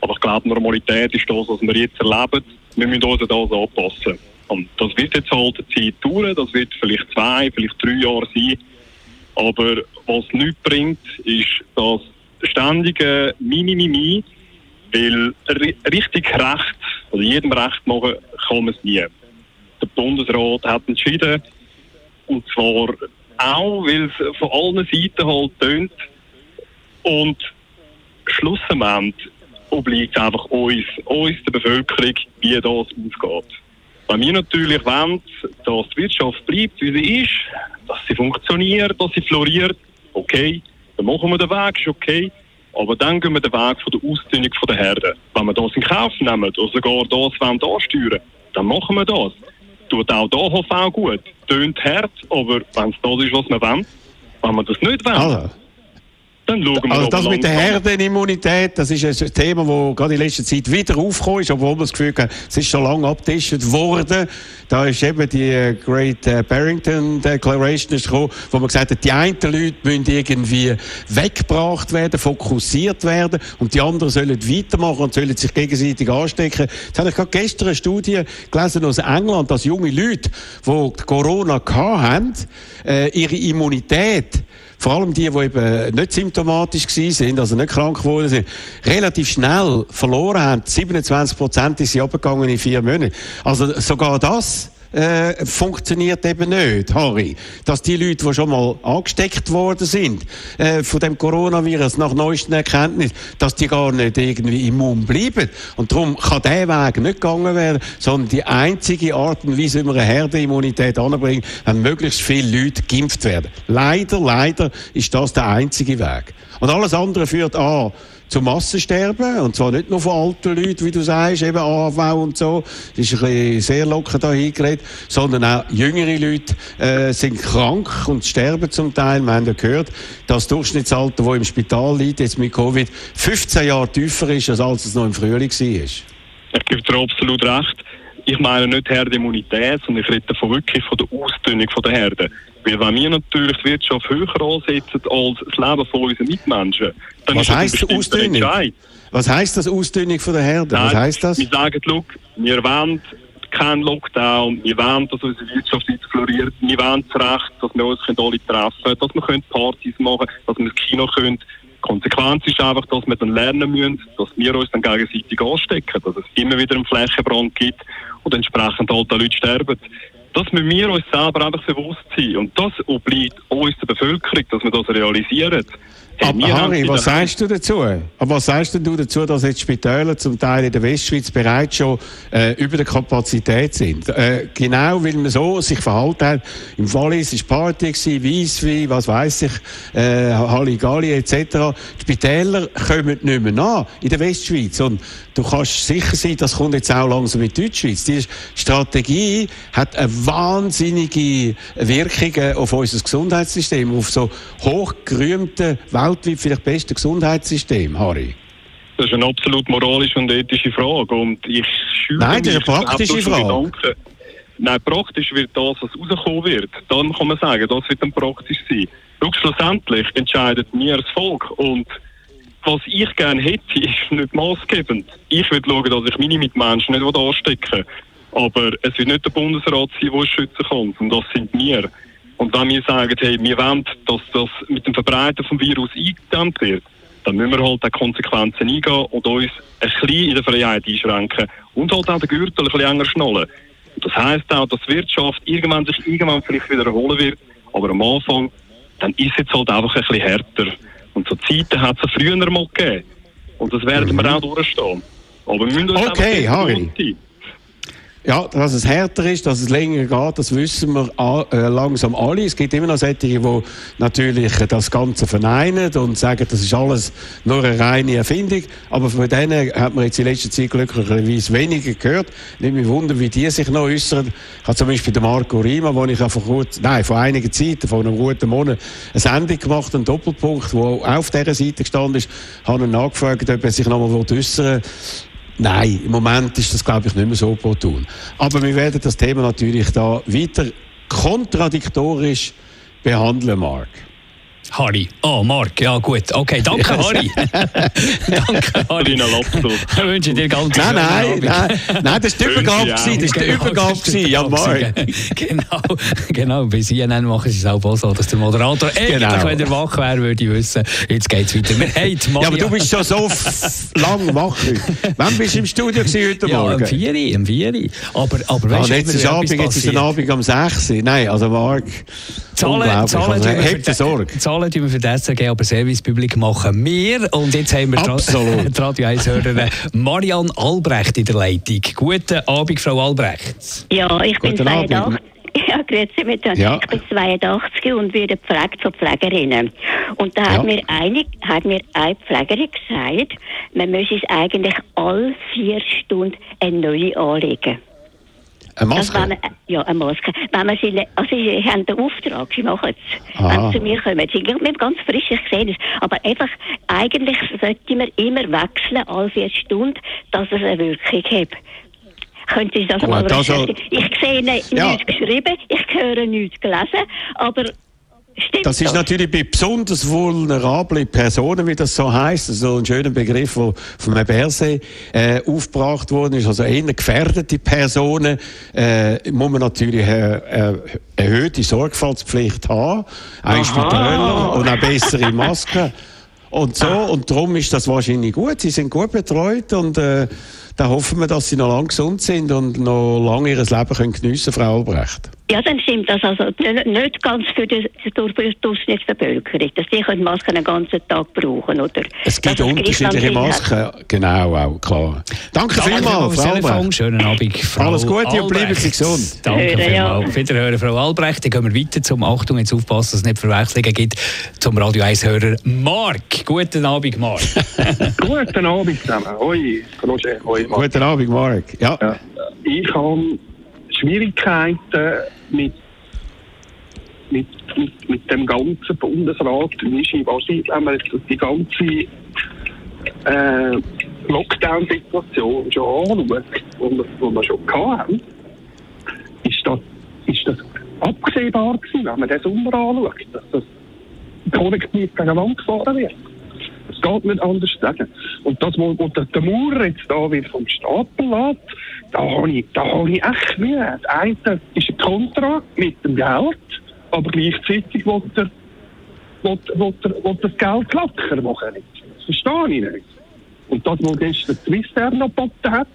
Aber ich glaube, Normalität ist das, was wir jetzt erleben. Wir müssen uns das anpassen. Und das wird jetzt halt eine Zeit dauern, das wird vielleicht zwei, vielleicht drei Jahre sein. Aber was nichts bringt, ist das ständige Mini-Mimi, weil richtig Recht, also jedem Recht machen, kann man es nie. Der Bundesrat hat entschieden, und zwar auch, weil es von allen Seiten halt tönt. Und schlussendlich obliegt einfach uns, uns, der Bevölkerung, wie das ausgeht. Wenn wir natürlich wollen, dass die Wirtschaft bleibt, wie sie ist, dass sie funktioniert, dass sie floriert, okay, dann machen wir den Weg, ist okay. Aber dann gehen wir den Weg von der Ausdünnung der Herde. Wenn wir das in Kauf nehmen oder sogar das wollen ansteuern, dann machen wir das tut auch da HV gut. Tönt hart, aber wenn es das ist, was wir wollen, wenn wir das nicht wollen, also. Dann schauen wir also das mit der Herdenimmunität, das ist ein Thema, das gerade in letzter Zeit wieder aufgekommen ist, obwohl man das Gefühl hat, es ist schon lange abgetischt worden. Da ist eben die äh, Great äh, Barrington Declaration gekommen, wo man gesagt hat, die einen Leute müssen irgendwie weggebracht werden, fokussiert werden und die anderen sollen weitermachen und sollen sich gegenseitig anstecken. Jetzt habe ich gerade gestern eine Studie gelesen aus England, dass junge Leute, die Corona hatten, äh, ihre Immunität vor allem die, die eben nicht symptomatisch sind, also nicht krank geworden sind, relativ schnell verloren haben. 27 Prozent sind abgegangen in vier Monaten. Also sogar das äh, funktioniert eben nicht, Harry. Dass die Leute, die schon mal angesteckt worden sind äh, von dem Coronavirus nach neuesten Erkenntnissen, dass die gar nicht irgendwie immun bleiben. Und darum kann der Weg nicht gegangen werden, sondern die einzige Art und Weise, wie wir eine Herdenimmunität anbringen, wenn möglichst viele Leute geimpft werden. Leider, leider ist das der einzige Weg. Und alles andere führt an zum Massensterben. Und zwar nicht nur von alten Leuten, wie du sagst, eben AV und so. Das ist ein bisschen sehr locker da hingeredet. Sondern auch jüngere Leute äh, sind krank und sterben zum Teil. Wir haben ja gehört, dass das Durchschnittsalter, das im Spital liegt, jetzt mit Covid, 15 Jahre tiefer ist, als es noch im Frühling war. Ich gebe dir absolut recht. Ich meine nicht Herdenimmunität, sondern ich rede davon wirklich von der Ausdünnung der Herde. Weil wenn wir natürlich die Wirtschaft höher ansetzen als das Leben von unseren Mitmenschen, dann Was ist heisst das Ausdünnung? Was heisst das Ausdünnung von der Herde? Nein, Was heisst das? Wir sagen, look, wir wollen keinen Lockdown, wir wollen, dass unsere Wirtschaft jetzt floriert, wir wollen das Recht, dass wir uns alle treffen können, dass wir Partys machen können, dass wir ins Kino können. Die Konsequenz ist einfach, dass wir dann lernen müssen, dass wir uns dann gegenseitig anstecken, dass es immer wieder einen Flächenbrand gibt und entsprechend halt Leute sterben. Das müssen wir uns selber einfach bewusst sein. Und das obliegt uns der Bevölkerung, dass wir das realisieren. Aber wir Harry, was sagst du dazu? Aber was sagst denn du dazu, dass jetzt Spitäler zum Teil in der Westschweiz bereits schon äh, über der Kapazität sind? Äh, genau, weil man so sich verhalten hat. Im Wallis war Party, gewesen, Weisswein, was weiß ich, äh, Halligalli etc. Die Spitäler kommen nicht mehr nach in der Westschweiz. Und du kannst sicher sein, das kommt jetzt auch langsam in die Deutschschweiz. Die Strategie hat eine wahnsinnige Wirkung auf unser Gesundheitssystem, auf so hochgerühmte, weltweit vielleicht beste Gesundheitssystem, Harry. Das ist eine absolut moralische und ethische Frage. Und ich schüre Nein, das ist eine praktische Frage. Gedanken. Nein, praktisch wird das, was rauskommen wird. Dann kann man sagen, das wird dann praktisch sein. Schau, schlussendlich entscheidet mir das Volk. Und was ich gerne hätte, *laughs* ist nicht maßgebend. Ich will schauen, dass ich meine Mitmenschen nicht anstecken Aber es wird nicht der Bundesrat sein, der uns schützen kann. Und das sind wir. Und wenn wir sagen, hey, wir wollen, dass das mit dem Verbreiten vom Virus eingedämmt wird, dann müssen wir halt auch Konsequenzen eingehen und uns ein bisschen in der Freiheit einschränken und halt auch den Gürtel ein bisschen enger schnallen. Und das heisst auch, dass die Wirtschaft irgendwann sich irgendwann vielleicht wieder erholen wird, aber am Anfang, dann ist es jetzt halt einfach ein bisschen härter. Und so Zeiten hat es früher mal gegeben. Und das werden wir auch durchstehen. Aber wir müssen uns Mhm. Okay, einfach. Ja, dass es härter ist, dass es länger geht, das wissen wir äh, langsam alle. Es gibt immer noch solche, die natürlich das Ganze verneinen und sagen, das ist alles nur eine reine Erfindung. Aber von denen hat man jetzt in letzter Zeit glücklicherweise weniger gehört. Nicht mich wundern, wie die sich noch äußern. Ich habe zum Beispiel den Marco Rima, wo ich vor kurz, nein, vor einiger Zeit, vor einem guten Monat, eine Sendung gemacht, einen Doppelpunkt, wo auf dieser Seite gestanden ist, habe ihn nachgefragt, ob er sich noch mal äußern will. Nein, im Moment ist das, glaube ich, nicht mehr so opportun. Aber wir werden das Thema natürlich da weiter kontradiktorisch behandeln, Mark. Harry. Oh, Mark. Ja, gut. Okay, danke, Harry. *laughs* danke, Harry. Deinen Laptop. Ich wünsche dir ganz Nein, schönen nein, Abend. nein, nein, das ist die Übergabe, das ist die Genau, Übergabe, ja, Mark. *laughs* Genau, genau. Bei CNN machen sie es auch so, dass der Moderator eigentlich, Genau. wenn er wach wäre, würde ich wissen, jetzt geht's weiter. Wir haben die Ja, aber Maria- du bist schon so lang wach. Wann bist du im Studio gewesen heute Ja, am Morgen? 4 am 4 Aber, aber Ah, weißt du, jetzt ist Abend, jetzt ist ein. Abend um 6 Uhr. Nein, also Mark, Zahlen, unglaublich. Zahlen, ihr Sorge. die- Zahlen tun wir für das SRG, aber Servicepublik machen wir. Und jetzt haben wir Absolut. die *laughs* Radio 1-Hörerin Marianne Albrecht in der Leitung. Guten Abend, Frau Albrecht. Ja, ich bin Guten Abend. 82. Ja, grüezi miteinander. Ja. Ich bin 82 und werde gepflegt von Pflegerinnen. Und da hat, Ja. mir eine, hat mir eine Pflegerin gesagt, man müsse es eigentlich alle vier Stunden eine neue anlegen. Eine Also Maske? wenn man, ja, eine Maske. Wenn man sie, also sie haben den Auftrag, sie machen es. Aha. Wenn sie zu mir kommen, sie sind ganz frisch, ich sehe das. Aber einfach, eigentlich sollte man immer wechseln, alle vier Stunden, dass es eine Wirkung hat. Können Sie das Gut, mal also-? Ich sehe nichts Ja. geschrieben, ich höre nichts gelesen, aber stimmt Das ist natürlich bei besonders vulnerablen Personen, wie das so heißt, so ein schöner Begriff, der vom Berse äh, aufgebracht worden ist, also eher gefährdete Personen, äh, muss man natürlich eine äh, erhöhte Sorgfaltspflicht haben, auch Spitälern und auch bessere *laughs* Masken und so. Und darum ist das wahrscheinlich gut. Sie sind gut betreut und äh, da hoffen wir, dass sie noch lange gesund sind und noch lange ihr Leben können geniessen, Frau Albrecht. Ja, dann stimmt das also nicht, ganz für die, die Durchschnittsbevölkerung, dass die können Masken den ganzen Tag brauchen, oder? Es gibt unterschiedliche Masken, genau, auch klar. Danke Danke vielmals, Frau. Albrecht. Schönen Abend, Frau Alles Gute und bleiben Sie gesund. Danke Hören, vielmals. Wiederhören, Frau Albrecht. Dann gehen wir weiter zum Achtung, jetzt aufpassen, dass es nicht Verwechslungen gibt, zum Radio 1-Hörer Mark. Guten Abend, Mark. *laughs* Guten Abend zusammen. Hoi, Roger. Hoi, Guten Abend, Mark. Ja. Ja. Ich habe Schwierigkeiten mit, mit, mit, mit dem ganzen Bundesrat. Mischi, was ich, wenn jetzt die ganze äh, Lockdown-Situation schon anschauen, die wir, schon hatten, ist das, ist das absehbar gewesen, wenn man den Sommer anschaut, dass das kollektiv gegen Wand gefahren wird. Es geht nicht anders sagen. Und das, wo, wo der, der Maurer jetzt da wieder vom Stapel lässt, da habe ich, da habe ich echt Mühe. Das eine ist ein Kontra mit dem Geld, aber gleichzeitig will er, will, will, er, will das Geld locker machen. Das verstehe ich nicht. Und das, was gestern Swissair noch geboten hat,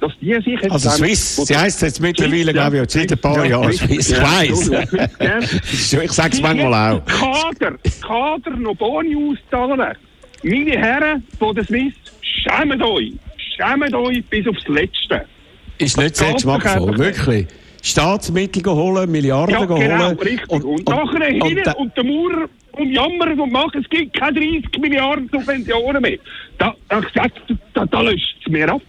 dass die sich jetzt... Also Swiss, wo- sie heisst jetzt mittlerweile, glaube ich, seit ein paar Ja, Jahren Swiss. Ich weiss. *laughs* Ich sage es manchmal auch. Kader, Kader noch Boni auszahlen. Meine Herren von der Swiss, schämt euch. Schämt euch bis aufs Letzte. Ist nicht sehr Das geht doch geschmackvoll, wirklich. Staatsmittel holen, Milliarden Ja, genau, holen. richtig. Und, nachher und, hin da- und der Maurer und jammern und machen, es gibt keine 30 Milliarden Subventionen mehr. Da, da, da, da löscht es mir ab.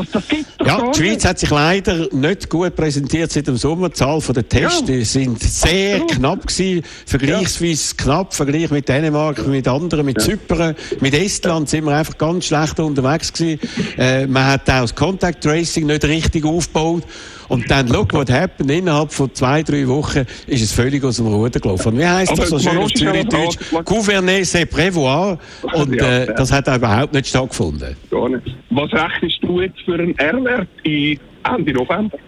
Das, das geht doch Ja, die Schweiz nicht. hat sich leider nicht gut präsentiert seit dem Sommer. Die Zahl der Tests Ja. sind sehr Absolut. knapp gewesen, vergleichsweise knapp, Vergleich mit Dänemark, mit anderen, mit Zypern, mit Estland sind wir einfach ganz schlecht unterwegs gewesen. Äh, man hat auch das Contact Tracing nicht richtig aufgebaut. Und dann, look what happened, innerhalb von zwei, drei Wochen ist es völlig aus dem Ruder gelaufen. Und wie heisst das so schön auf Zürich-Deutsch? Gouverner, c'est prévoir. Und Ja, äh, ja. das hat auch überhaupt nicht stattgefunden. Gar nicht. Was rechnest du jetzt für einen R-Wert in Ende November?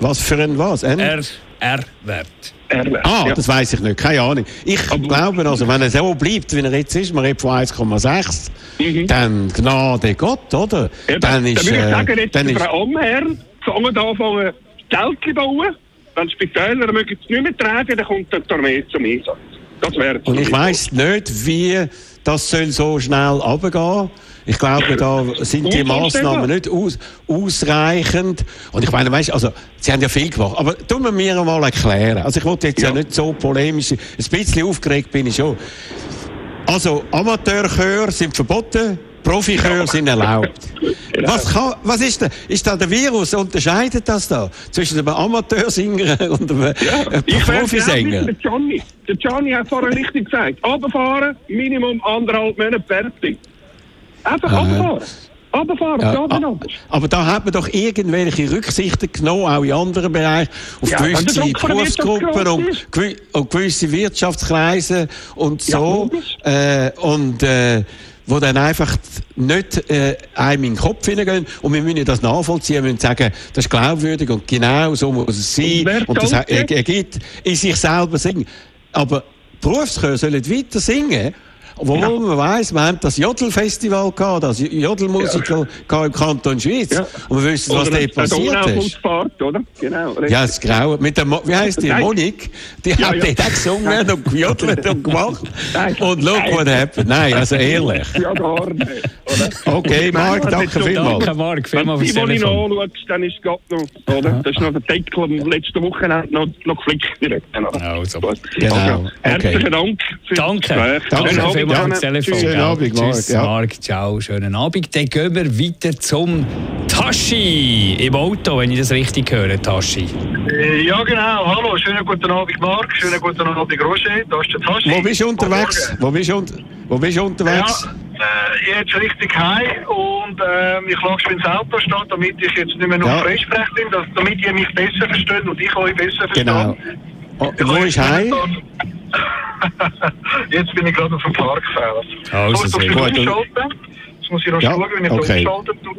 Was für ein was? Ein R, R-Wert. R-Wert. Ah, ja. das weiß ich nicht, keine Ahnung. Ich glaube, also, wenn er so bleibt, wie er jetzt ist, man redet von 1,6, Mhm. dann Gnade Gott, oder? Ja, dann ist, würde ich äh, sagen, jetzt dann der ist, Frau Amherrn fangen anfangen, Geld zu bauen. Wenn Spitäler mögen es nicht mehr tragen, dann kommt die Armee zum Einsatz. Das wäre und ich weiss nicht, wie das soll so schnell runtergehen. Ich glaube, da sind die. Massnahmen nicht aus, ausreichend. Und ich meine, weißt, also, sie haben ja viel gemacht. Aber tun wir mir mal erklären. Also, ich wollte jetzt ja, Ja. nicht so polemisch. Ein bisschen aufgeregt bin ich schon. Also, Amateurchöre sind verboten, Profichöre sind erlaubt. *laughs* Was, kann, was ist denn? Ist da der Virus? Unterscheidet das da zwischen einem Amateursänger *laughs* und einem äh, Ich wäre Profisänger? Der Johnny. Der Johnny hat vorher richtig gesagt. Runterfahren, Minimum anderthalb Monate fertig. Einfach runterfahren. Runterfahren, Ja, ja, a- ja, aber da hat man doch irgendwelche Rücksichten genommen, auch in anderen Bereichen, auf Ja, gewisse Berufsgruppen und, und gewisse Wirtschaftskreise und Ja, so. äh, und äh, wo dann einfach nicht äh, einem in den Kopf hineingehen. Und wir müssen das nachvollziehen, wir müssen sagen, das ist glaubwürdig und genau so muss es sein. Und Und das er- ergibt in sich selber singen. Aber Berufschöre sollen weiter singen. Obwohl man weiss, wir haben das Jodelfestival gehabt, das Jodelmusical gehabt im Kanton Schweiz. Ja. Und wir wissen, was dort passiert ist. Oder? Genau. Ja, das Grauen. Mit der Mo wie heisst die? Nein. Monik? Die Ja, hat ja. dort gesungen und gejodelt und gemacht. Nein. Und look Nein. what happened. Nein, also ehrlich. Ja, gar nicht. Oder? Okay, Marc, danke das vielmals. Danke, Marc. Wenn du Telefon. noch anschaust, dann ist es gerade noch, oder? Das ist noch der Deckel am letzten Wochenende noch, noch geflickt. Also. Genau, Also, okay. Herzlichen Dank fürs Danke. Gespräch. Danke Abend vielmals fürs Telefon. Tschüss. Schönen? Abend, Marc, Tschüss, ja. Marc. Ciao, schönen Abend. Dann gehen wir weiter zum Taschi im Auto, wenn ich das richtig höre, Taschi. Äh, Ja, genau. Hallo, schönen guten Abend, Marc. Schönen guten Abend, Roger. Da ist der Taschi. Wo bist du unterwegs? Wo bist du, un wo bist du unterwegs? Ja, äh, jetzt richtig heim und ähm, ich schon ins Auto stehen, damit ich jetzt nicht mehr nur Ja. Freisprech bin, dass, damit ihr mich besser versteht und ich euch besser verstehe. Genau. Oh, Ich wo habe ist heim? *laughs* jetzt bin ich gerade auf dem Parkfeld. Also, so, jetzt muss ich sehr gut. Jetzt muss ich noch Ja, schauen, wenn ich okay. so umschalten tue.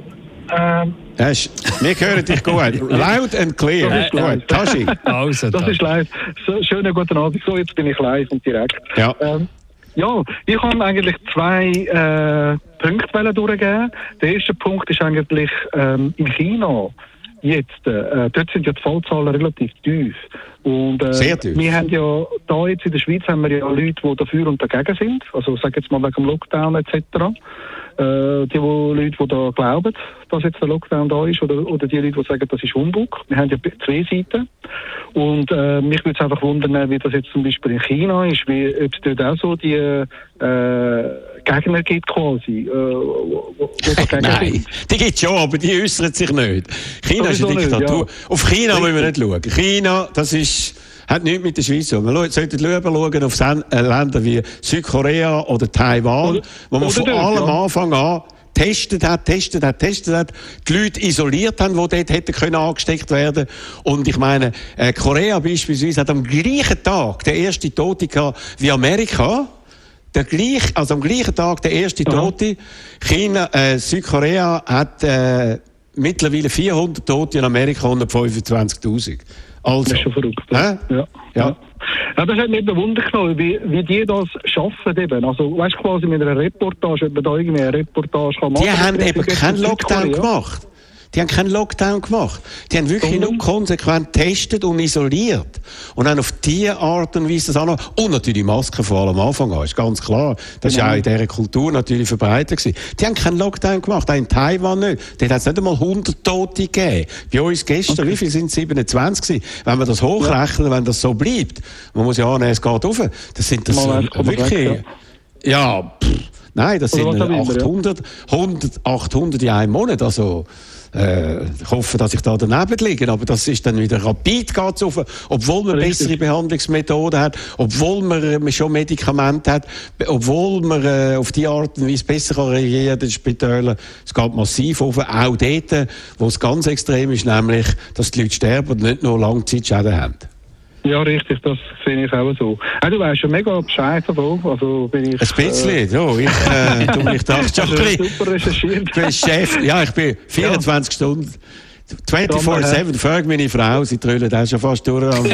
Ähm, Ja, ist- Wir hören dich gut. *laughs* Loud and clear. Das ist Gut. Taschi. Also, Das ist live. So, schönen guten Abend. So, jetzt bin ich live und direkt. Ja. Ähm, ja, ich habe eigentlich zwei äh, Punkte durchgeben. Der erste Punkt ist eigentlich ähm, in China. Jetzt, äh, dort sind ja die Fallzahlen relativ tief. Und, äh, Sehr tief. Wir haben ja, da jetzt in der Schweiz haben wir ja Leute, die dafür und dagegen sind. Also, sag jetzt mal wegen dem Lockdown etc. Äh, die wo, Leute, die da glauben, dass jetzt der Lockdown da ist, oder, oder die Leute, die sagen, das ist Humbug. Wir haben ja zwei Seiten. Und äh, mich würde es einfach wundern, wie das jetzt zum Beispiel in China ist, wie, ob es dort auch so die äh, Gegner gibt quasi. Äh, wo, wo Nein, sind. die gibt es schon, aber die äußern sich nicht. China ist eine Sowieso nicht, Diktatur. ja. Auf China müssen wir nicht schauen. China, das ist, hat nichts mit der Schweiz zu tun. Schauen- sollten lieber schauen auf äh, Länder wie Südkorea oder Taiwan, Oder- wo man von dort, allem ja. Anfang an testet hat, testet hat, testet hat, die Leute isoliert haben, die dort hätten können angesteckt werden. Und ich meine, äh, Korea beispielsweise hat am gleichen Tag der erste Tote gehabt wie Amerika. Der gleich, also am gleichen Tag der erste Tote. China, äh, Südkorea hat äh, mittlerweile 400 Tote in Amerika 125.000. Also, Das ist schon verrückt. Hä? Ja. Ja. Ja, das hat mich eben Wunder genommen, wie, wie die das schaffen eben. Also, weißt du, quasi mit einer Reportage, ob man da irgendwie eine Reportage kann machen Die haben kann. eben keinen Lockdown gemacht. Die haben keinen Lockdown gemacht. Die haben wirklich nur konsequent getestet und isoliert. Und dann auf diese Art und Weise das auch noch. Und natürlich Masken vor allem am Anfang an, ist ganz klar. Das Genau. ist auch in dieser Kultur natürlich verbreitet gewesen. Die haben keinen Lockdown gemacht, auch in Taiwan nicht. Dort hat es nicht einmal 100 Tote gegeben. Bei uns gestern, wie viel sind es? 27 gewesen? Wenn wir das hochrechnen, wenn das so bleibt, man muss ja annehmen, es geht rauf. Das sind das Mal äh, 1,6, wirklich, ja, pff, nein, das Oder sind was auch immer, ja. 800, 100, 800 in einem Monat. Also, äh, ich hoffe, dass ich da daneben liege, aber das ist dann wieder rapid geht's auf, obwohl man Richtig. bessere Behandlungsmethoden hat, obwohl man äh, schon Medikamente hat, obwohl man äh, auf die Art und Weise besser kann reagieren in den Spitälern. Es geht massiv auf, auch dort, wo es ganz extrem ist, nämlich, dass die Leute sterben und nicht nur Langzeitschäden haben. Ja, richtig, das sehe ich auch so. Ja, du weißt schon mega Bescheid davon. Also bin ich, Ein bisschen, ja. Ich, äh, du, ich *laughs* dachte schon ein bisschen. super recherchiert. Ich bin Chef, ja, ich bin 24 Stunden. 24-7, frag meine Frau, sie trüllt auch schon fast durch. *laughs* es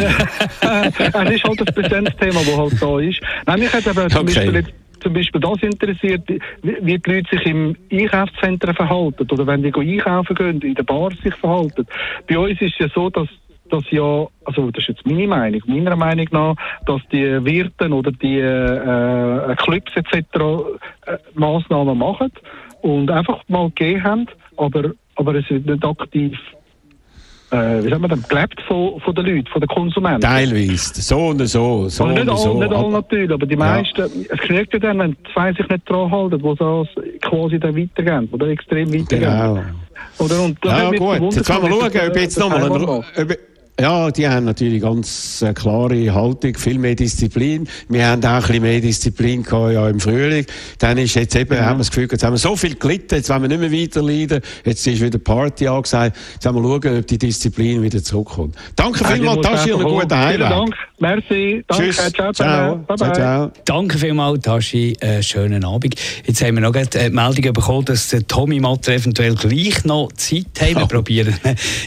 ist halt ein Präsenzthema, das halt da ist. Nein, mich hat aber zum, Okay. Beispiel, jetzt- zum Beispiel das interessiert, wie, die Leute sich im Einkaufszentrum verhalten oder wenn die einkaufen gehen, in der Bar sich verhalten. Bei uns ist es ja so, dass dass ja, also das ist jetzt meine Meinung, meiner Meinung nach, dass die Wirten oder die äh, Clubs etc. Äh, Massnahmen machen und einfach mal gegeben haben, aber, aber es wird nicht aktiv äh, wie sagt man denn, gelebt von, von den Leuten, von den Konsumenten. Teilweise, so und so, so Also nicht alle, so. nicht alle natürlich, aber die Ja. meisten, es genügt ja dann, wenn zwei sich nicht dran halten, wo das quasi dann weitergehen, oder extrem weitergehen. Genau. Oder, und Ja, gut. Jetzt wollen wir schauen, ob jetzt äh, nochmal Ja, die haben natürlich ganz äh, klare Haltung, viel mehr Disziplin. Wir haben auch ein bisschen mehr Disziplin gehabt, ja, im Frühling. Dann ist jetzt eben, haben wir das Gefühl, jetzt haben wir so viel gelitten, jetzt wollen wir nicht mehr weiter leiden. Jetzt ist wieder Party angesagt. Jetzt wollen wir schauen, ob die Disziplin wieder zurückkommt. Danke Ja, die vielmals, Taschi, und einen guten kommen. Vielen Heimweg. Dank. Merci. Danke. Tschüss. Ciao. Ciao. Bye Ciao, bye. ciao. Danke vielmals, Tashi. Äh, schönen Abend. Jetzt haben wir noch gerade äh, die Meldung bekommen, dass der Tommy Matter eventuell gleich noch Zeit hat. Wir *laughs* probieren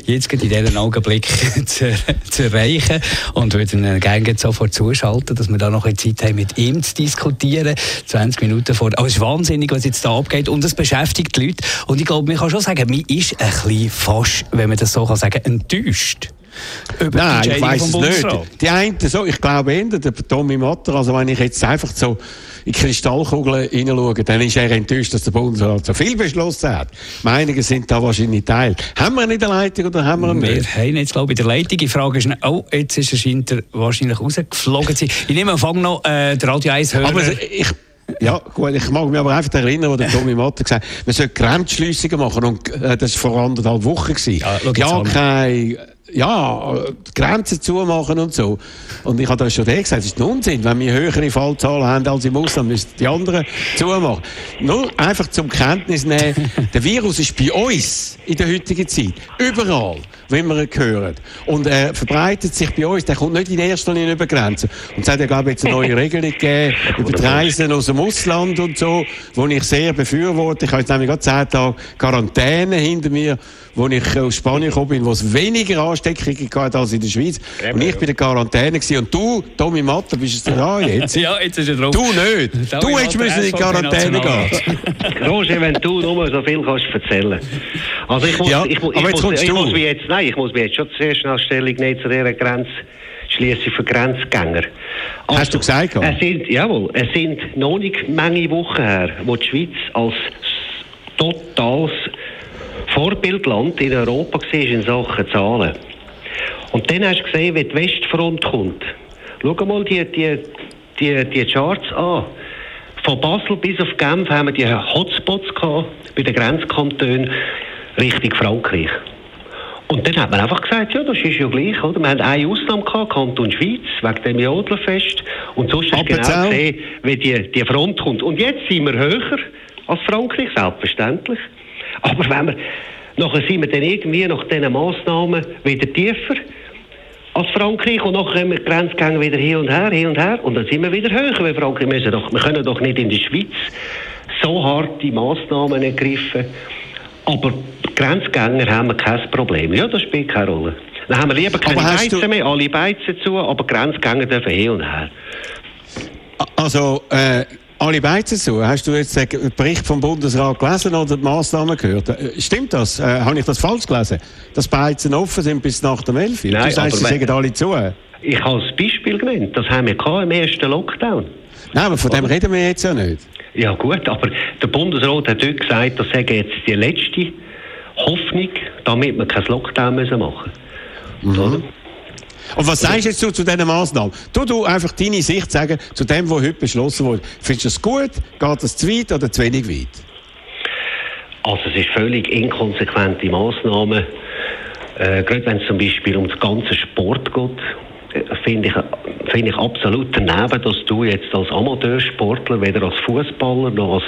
jetzt gerade in diesem Augenblick *laughs* zu, zu erreichen und würden ihn gerne sofort zuschalten, dass wir da noch ein Zeit haben, mit ihm zu diskutieren. 20 Minuten vor. Aber es ist wahnsinnig, was jetzt da abgeht und es beschäftigt die Leute. Und ich glaube, man kann schon sagen, man ist ein bisschen fast, wenn man das so kann sagen, enttäuscht. Über Nein, die ich weiß es Bundesrat. nicht. Die einen so, ich glaube eher, der Tommy Matter, also wenn ich jetzt einfach so in die Kristallkugel hineinschaue, dann ist er enttäuscht, dass der Bundesrat so viel beschlossen hat. Meinungen sind da wahrscheinlich Teil. Haben wir ihn in der Leitung oder haben wir ihn Wir nicht? haben ihn jetzt, glaube ich, in der Leitung. Die Frage ist, oh, jetzt ist er scheint er wahrscheinlich rausgeflogen zu sein. Ich nehme am Anfang noch äh, der Radio 1 Hörer. Aber ich, ja, gut, ich mag mich aber einfach erinnern, wo der Tommy Matter gesagt hat, man sollte Grenzschliessungen machen und äh, das war vor anderthalb Wochen. Gewesen. Ja, Ja, an. Ja, die Grenzen zumachen und so. Und ich habe das schon gesagt, das ist Unsinn. Wenn wir höhere Fallzahlen haben als im Ausland, müssen die anderen zumachen. Nur einfach zum Kenntnis nehmen, *laughs* der Virus ist bei uns in der heutigen Zeit überall, wenn wir ihn hören. Und er verbreitet sich bei uns, der kommt nicht in erster Linie über Grenzen. Und es hat ja, glaube ich, jetzt eine neue *laughs* Regelung gegeben über die Reisen aus dem Ausland und so, wo ich sehr befürworte. Ich habe jetzt nämlich gerade zehn Tage Quarantäne hinter mir, wo ich aus Spanien gekommen bin, wo es weniger Ansteckungen gab als in der Schweiz. Und ich bin in der Quarantäne gewesen. Und du, Tommy Matter, bist es da *laughs* jetzt? ja, jetzt ist er drauf. Du nicht. Tommy Du hättest müssen in die Quarantäne gehen. *laughs* Roger, wenn du nur so viel kannst erzählen. Also ich muss, Ja, ich, muss- ich, aber jetzt muss, kommst ich du. muss mich jetzt, nein, ich muss mich jetzt schon zuerst nach Stellung nehmen zu dieser Grenzschliessung für Grenzgänger. Also, Hast du gesagt, ja? Es sind, jawohl, es sind noch nicht Menge Wochen her, wo die Schweiz als totales Vorbildland in Europa war in Sachen Zahlen. Und dann hast du gesehen, wie die Westfront kommt. Schau mal die, die, die, die Charts an. Von Basel bis auf Genf haben wir die Hotspots gehabt, bei den Grenzkantonen Richtung Frankreich. Und dann hat man einfach gesagt, ja, das ist ja gleich, oder? Wir haben eine Ausnahme gehabt, Kanton Schweiz, wegen dem Jodlerfest. Und sonst hast du genau gesehen, wie die, die Front kommt. Und jetzt sind wir höher als Frankreich, selbstverständlich. Aber wenn wir, nachher sind wir dann irgendwie nach diesen Massnahmen wieder tiefer als Frankreich und nachher haben wir die Grenzgänge wieder hin und her, hin und her und dann sind wir wieder höher wie Frankreich. Müssen doch, wir können doch nicht in der Schweiz so harte Massnahmen ergreifen, aber Grenzgänger haben wir kein Problem. Ja, das spielt keine Rolle. Dann haben wir lieber keine Beizen du- mehr, alle Beizen zu, aber Grenzgänge dürfen hin und her. Also, äh, alle Beizen zu. Hast du jetzt den Bericht vom Bundesrat gelesen oder die Massnahmen gehört? Äh, Stimmt das? Äh, Habe ich das falsch gelesen? Dass Beizen offen sind bis nach dem 11. Nein, du sagst, sie sagen alle zu. Ich habe das Beispiel genannt, das haben wir im ersten Lockdown. Nein, aber von dem reden wir jetzt ja nicht. Ja gut, aber der Bundesrat hat dort gesagt, das sei jetzt die letzte Hoffnung, damit wir keinen Lockdown müssen machen Mhm. Und was sagst du jetzt zu, zu diesen Massnahmen? Du, du einfach deine Sicht sagen zu dem, was heute beschlossen wurde. Findest du es gut? Geht es zu weit oder zu wenig weit? Also es ist völlig inkonsequente Massnahmen. Äh, gerade wenn es zum Beispiel um das ganze Sport geht, finde ich, finde ich absolut daneben, dass du jetzt als Amateursportler, weder als Fußballer noch als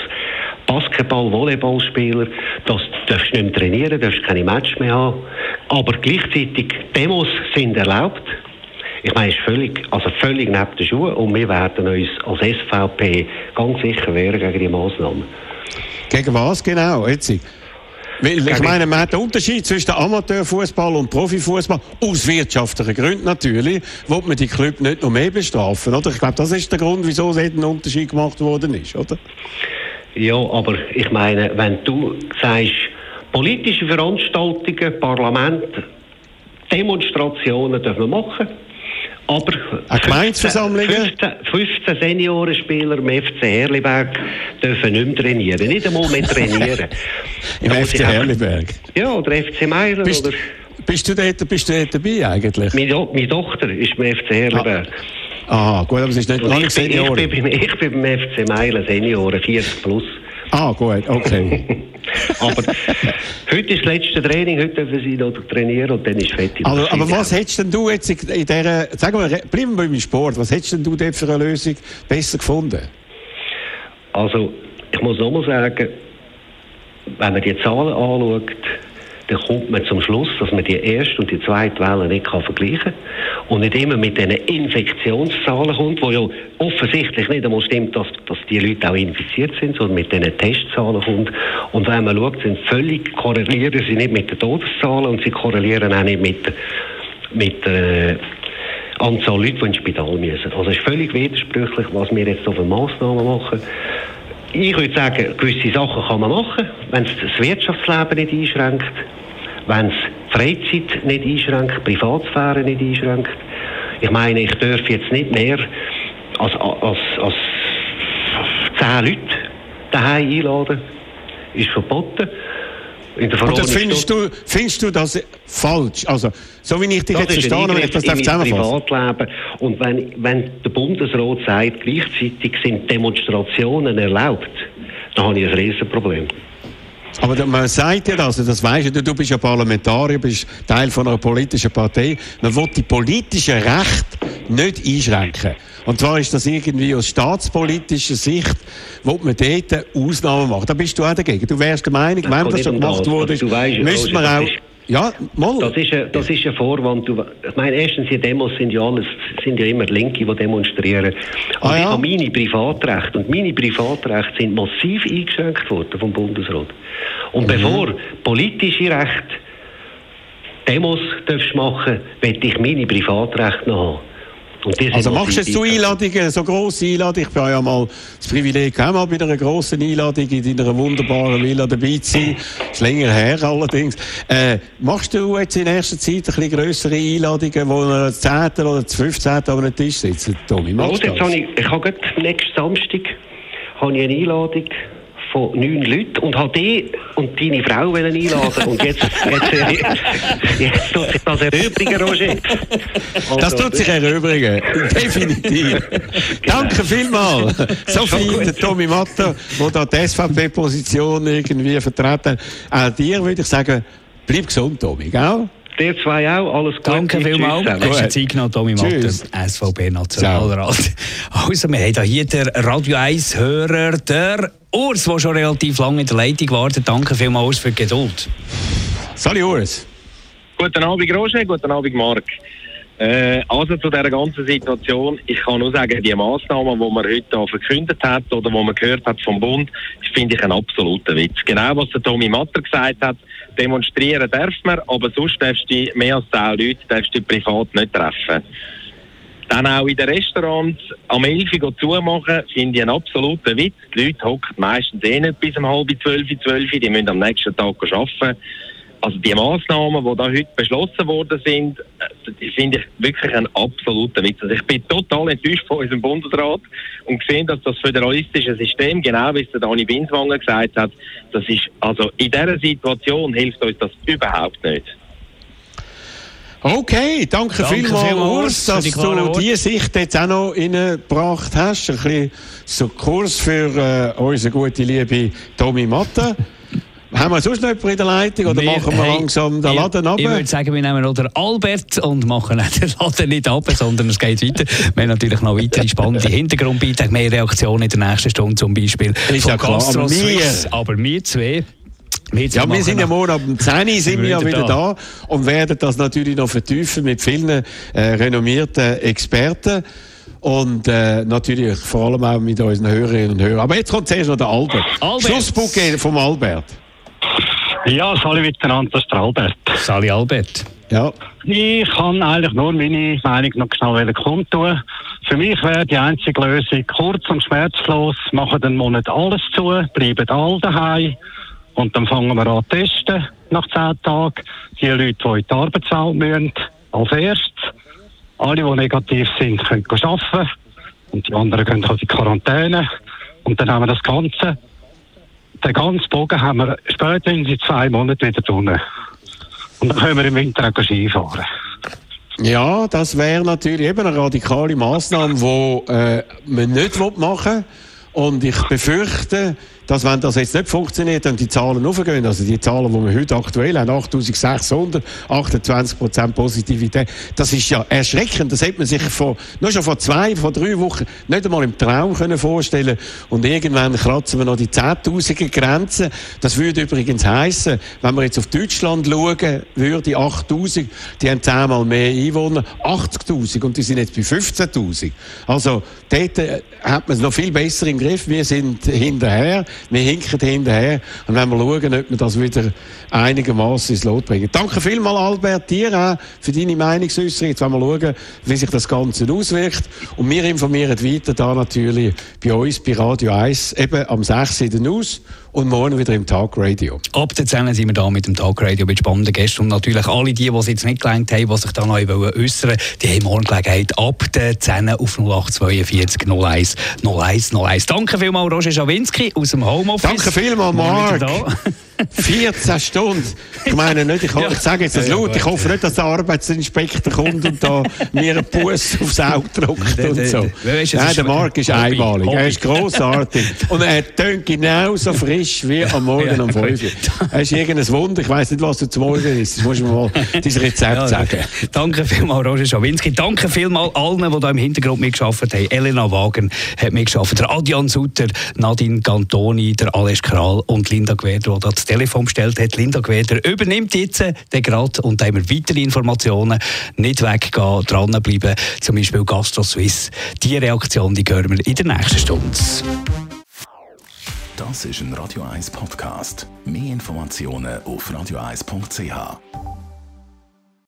Basketball-, Volleyballspieler, das darfst nicht mehr trainieren, darfst keine Match mehr haben. Aber gleichzeitig Demos sind erlaubt. Ich meine, es ist völlig, also völlig neben den Schuhen und wir werden uns als SVP ganz sicher wehren gegen die Massnahmen. Gegen was genau? Jetzt? Weil, ich meine, man hat den Unterschied zwischen Amateurfußball und Profifußball, aus wirtschaftlichen Gründen natürlich, wo man die Club nicht noch mehr bestrafen, oder? Ich glaube, das ist der Grund, wieso so ein Unterschied gemacht worden ist, oder? Ja, aber ich meine, wenn du sagst, politische Veranstaltungen, Parlament, Demonstrationen dürfen wir machen, aber Auch Gemeindeversammlungen? 15, 15 Seniorenspieler im FC Herliberg dürfen nicht mehr trainieren, nicht einmal mehr trainieren. *laughs* Im FC Herliberg. Ja, oder FC Meilen. Bist, oder bist, du dort, bist du dort dabei eigentlich? meine, Do meine Tochter ist beim FC Herliberg. Aha, gut, aber es ist nicht Und noch ich, nicht bin, ich, Senioren. bin, beim- ich bin beim FC Meilen Senioren, 40 plus. Ah, gut, okay. *laughs* *laughs* Aber heute ist das letzte Training, heute dürfen sie noch trainieren und dann ist fertig. aber, Das aber ich was hättest denn du jetzt in dieser, sagen wir, re- bleiben wir beim Sport, was hättest denn du dort für eine Lösung besser gefunden? Also, ich muss nochmal sagen, wenn man die Zahlen anschaut, dann kommt man zum Schluss, dass man die erste und die zweite Welle nicht kann vergleichen kann und nicht immer mit diesen Infektionszahlen kommt, wo ja offensichtlich nicht einmal stimmt, dass, dass die Leute auch infiziert sind, sondern mit diesen Testzahlen kommt. Und wenn man schaut, sind völlig korrelieren sie nicht mit den Todeszahlen und sie korrelieren auch nicht mit, mit der Anzahl Leute, die ins Spital müssen. Also es ist völlig widersprüchlich, was wir jetzt auf für Massnahmen machen. Ich würde sagen, gewisse Sachen kann man machen, wenn es das Wirtschaftsleben nicht einschränkt, wenn es Freizeit nicht einschränkt, Privatsphäre nicht einschränkt. Ich meine, ich darf jetzt nicht mehr als, als, als zehn Leute daheim einladen. Ist verboten. In der Und das findest du, findest du das falsch? Also, so wie ich dich das jetzt verstehe, wenn ich das zusammenfassen Privatleben. Und wenn, wenn der Bundesrat sagt, gleichzeitig sind Demonstrationen erlaubt, dann habe ich ein Riesenproblem. Aber man sagt ja das, das weisst du, du bist ja Parlamentarier, bist Teil von einer politischen Partei. Man will die politischen Rechte nicht einschränken. Und zwar ist das irgendwie aus staatspolitischer Sicht, wo man dort Ausnahmen machen. Da bist du auch dagegen. Du wärst der Meinung, wenn das schon gemacht wurde, müsste man auch... Ja, mal. Das ist, ein, das ist ein Vorwand. Ich meine, erstens, die Demos sind ja alles, sind ja immer Linke, die demonstrieren. Und Ah, ich ja. habe meine Privatrechte. Und meine Privatrechte sind massiv eingeschränkt worden vom Bundesrat. Und Mhm. bevor politische Rechte Demos darfst machen, will ich meine Privatrechte noch haben. Also machst du jetzt so. Einladungen, so grosse Einladungen? Ich war ja mal das Privileg, auch mal bei einer grossen Einladung in deiner wunderbaren Villa dabei zu sein. Das ist länger her allerdings. Äh, machst du jetzt in erster Zeit ein bisschen grössere Einladungen, wo ein 10. oder das 15. an einem Tisch sitzen? Tommy, machst du das? habe ich, ich habe gerade nächsten Samstag habe ich eine Einladung von neun Leuten und habe die und deine Frau wollen einladen. Und jetzt, jetzt, jetzt tut sich das erübrigen, Roger. Das Also, tut sich erübrigen. Definitiv. *laughs* Danke vielmals. *laughs* So viel der Tommy Matter, der da die SVP-Position irgendwie vertreten hat. Auch dir würde ich sagen, bleib gesund, Tommy, gell? Dir zwei auch, alles Gute. Danke vielmals. Du hast zusammen. Zeit genommen, Tommy Matter. SVP-Nationalrat. Also, wir haben hier den *laughs* Radio 1-Hörer, der Urs, der schon relativ lange in der Leitung wartet. Danke vielmals Urs, für die Geduld. Salut, Urs. Guten Abend, Roger. Guten Abend, Marc. Äh, also zu dieser ganzen Situation, ich kann nur sagen, die Massnahmen, die man heute hier verkündet hat oder die man gehört hat vom Bund, finde ich einen absoluten Witz. Genau was der Tommy Matter gesagt hat, demonstrieren darf man, aber sonst darfst du mehr als 10 Leute darfst du privat nicht treffen. Dann auch in den Restaurants am 11 Uhr zumachen, finde ich einen absoluten Witz. Die Leute hocken meistens eh nicht bis um halb zwölf, zwölf, die müssen am nächsten Tag arbeiten. Also die Massnahmen, die da heute beschlossen worden sind, äh, die finde ich wirklich ein absoluter Witz. Also ich bin total enttäuscht von unserem Bundesrat und gesehen, dass das föderalistische System, genau wie es der Dani Binswanger gesagt hat, das ist, also in dieser Situation hilft uns das überhaupt nicht. Okay, danke, Danke vielmals, vielmals Urs, dass die du Worte. diese Sicht jetzt auch noch reingebracht hast. Ein bisschen so Kurs für äh, unsere gute liebe Tommy Matta. Haben wir sonst noch jemanden in der Leitung oder Wir- machen wir hey, langsam den Laden ab? Ich würde sagen, wir nehmen noch den Albert und machen nicht *laughs* den Laden nicht ab, sondern es geht weiter. Wir haben natürlich noch weitere spannende *laughs* Hintergrundbeiträge, mehr Reaktionen in der nächsten Stunde zum Beispiel. Ist ja klar, wir- Suisse. Aber wir zwei... Wir, zwei Ja, wir sind ja morgen am 10 Uhr sind wir ja wieder da und werden das natürlich noch vertiefen mit vielen äh, renommierten Experten und äh, natürlich vor allem auch mit unseren Hörerinnen und Hörern. Aber jetzt kommt zuerst noch der Albert. Albert. Schlussbuch vom Albert. Ja, Sali miteinander, das ist der Albert. Sali Albert. Ja. Ich kann eigentlich nur meine Meinung noch schnell kundtun. Für mich wäre die einzige Lösung kurz und schmerzlos, machen den Monat alles zu, bleiben alle daheim und dann fangen wir an testen nach zehn Tagen. Die Leute, die in die Arbeitswelt müssen, als erstes. Alle, die negativ sind, können arbeiten und die anderen gehen halt in Quarantäne. Und dann haben wir das Ganze den ganzen Bogen haben wir spätestens in zwei Monaten wieder drinnen. Und dann können wir im Winter auch Skifahren. Ja, das wäre natürlich eben eine radikale Maßnahme, die äh, man nicht machen will. Und ich befürchte, dass wenn das jetzt nicht funktioniert und die Zahlen aufgehen, also die Zahlen, die wir heute aktuell haben, 8600, 28 Prozent Positivität, das ist ja erschreckend. Das hätte man sich vor, nur schon vor zwei, vor drei Wochen nicht einmal im Traum können vorstellen Und irgendwann kratzen wir noch die 10.000er Grenze. Das würde übrigens heißen, wenn wir jetzt auf Deutschland schauen, würde 8.000, die haben zehnmal mehr Einwohner, 80.000 und die sind jetzt bei 15.000. Also dort äh, hat man es noch viel besser im Griff. Wir sind hinterher, wir hinken hinterher und wenn wir schauen, ob wir das wieder einigermaßen ins Lot bringen. Danke vielmals, Albert, dir auch für deine Meinungsäußerung. Jetzt wollen wir schauen, wie sich das Ganze auswirkt. Und wir informieren weiter da natürlich bei uns bei Radio 1 eben am 6. in der News und morgen wieder im Tagradio. Ab der 10 sind wir da mit dem Tagradio mit spannenden Gästen und natürlich alle die, die es jetzt nicht gelangt haben, die sich da noch wollen äußern die haben morgen Gelegenheit ab der 10 auf 0842 01 01 01. Danke vielmals, Roger Schawinski aus dem Homeoffice. Danke vielmals, da. *laughs* 14 Stunden. Ich meine nicht, ich, ich sage jetzt das Ja, ja, laut, ich hoffe nicht, dass der Arbeitsinspektor kommt und da mir einen Bus aufs Auge drückt und so. das Nein, ist der Mark ist Hobby. einmalig. Er Hobby. ist grossartig. *laughs* Und er tönt genauso frisch wie am Morgen *laughs* Ja, um 5 Uhr. Er ist irgendein Wunder. Ich weiss nicht, was du zum Morgen isst. Das musst du mir mal dein *laughs* Rezept Ja, sagen. Danke vielmals, Roger Schawinski. Danke vielmals allen, die da im Hintergrund mitgearbeitet haben. Elena Wagen hat mitgearbeitet, der Adrian Sutter, Nadine Cantoni, der Alex Kral und Linda Gweder, die Telefon bestellt hat. Linda Gweder übernimmt jetzt den Grad und da haben wir weitere Informationen. Nicht weggehen, dranbleiben. Zum Beispiel Gastro Suisse. Die Reaktion, die hören wir in der nächsten Stunde. Das ist ein Radio 1 Podcast. Mehr Informationen auf radio1.ch.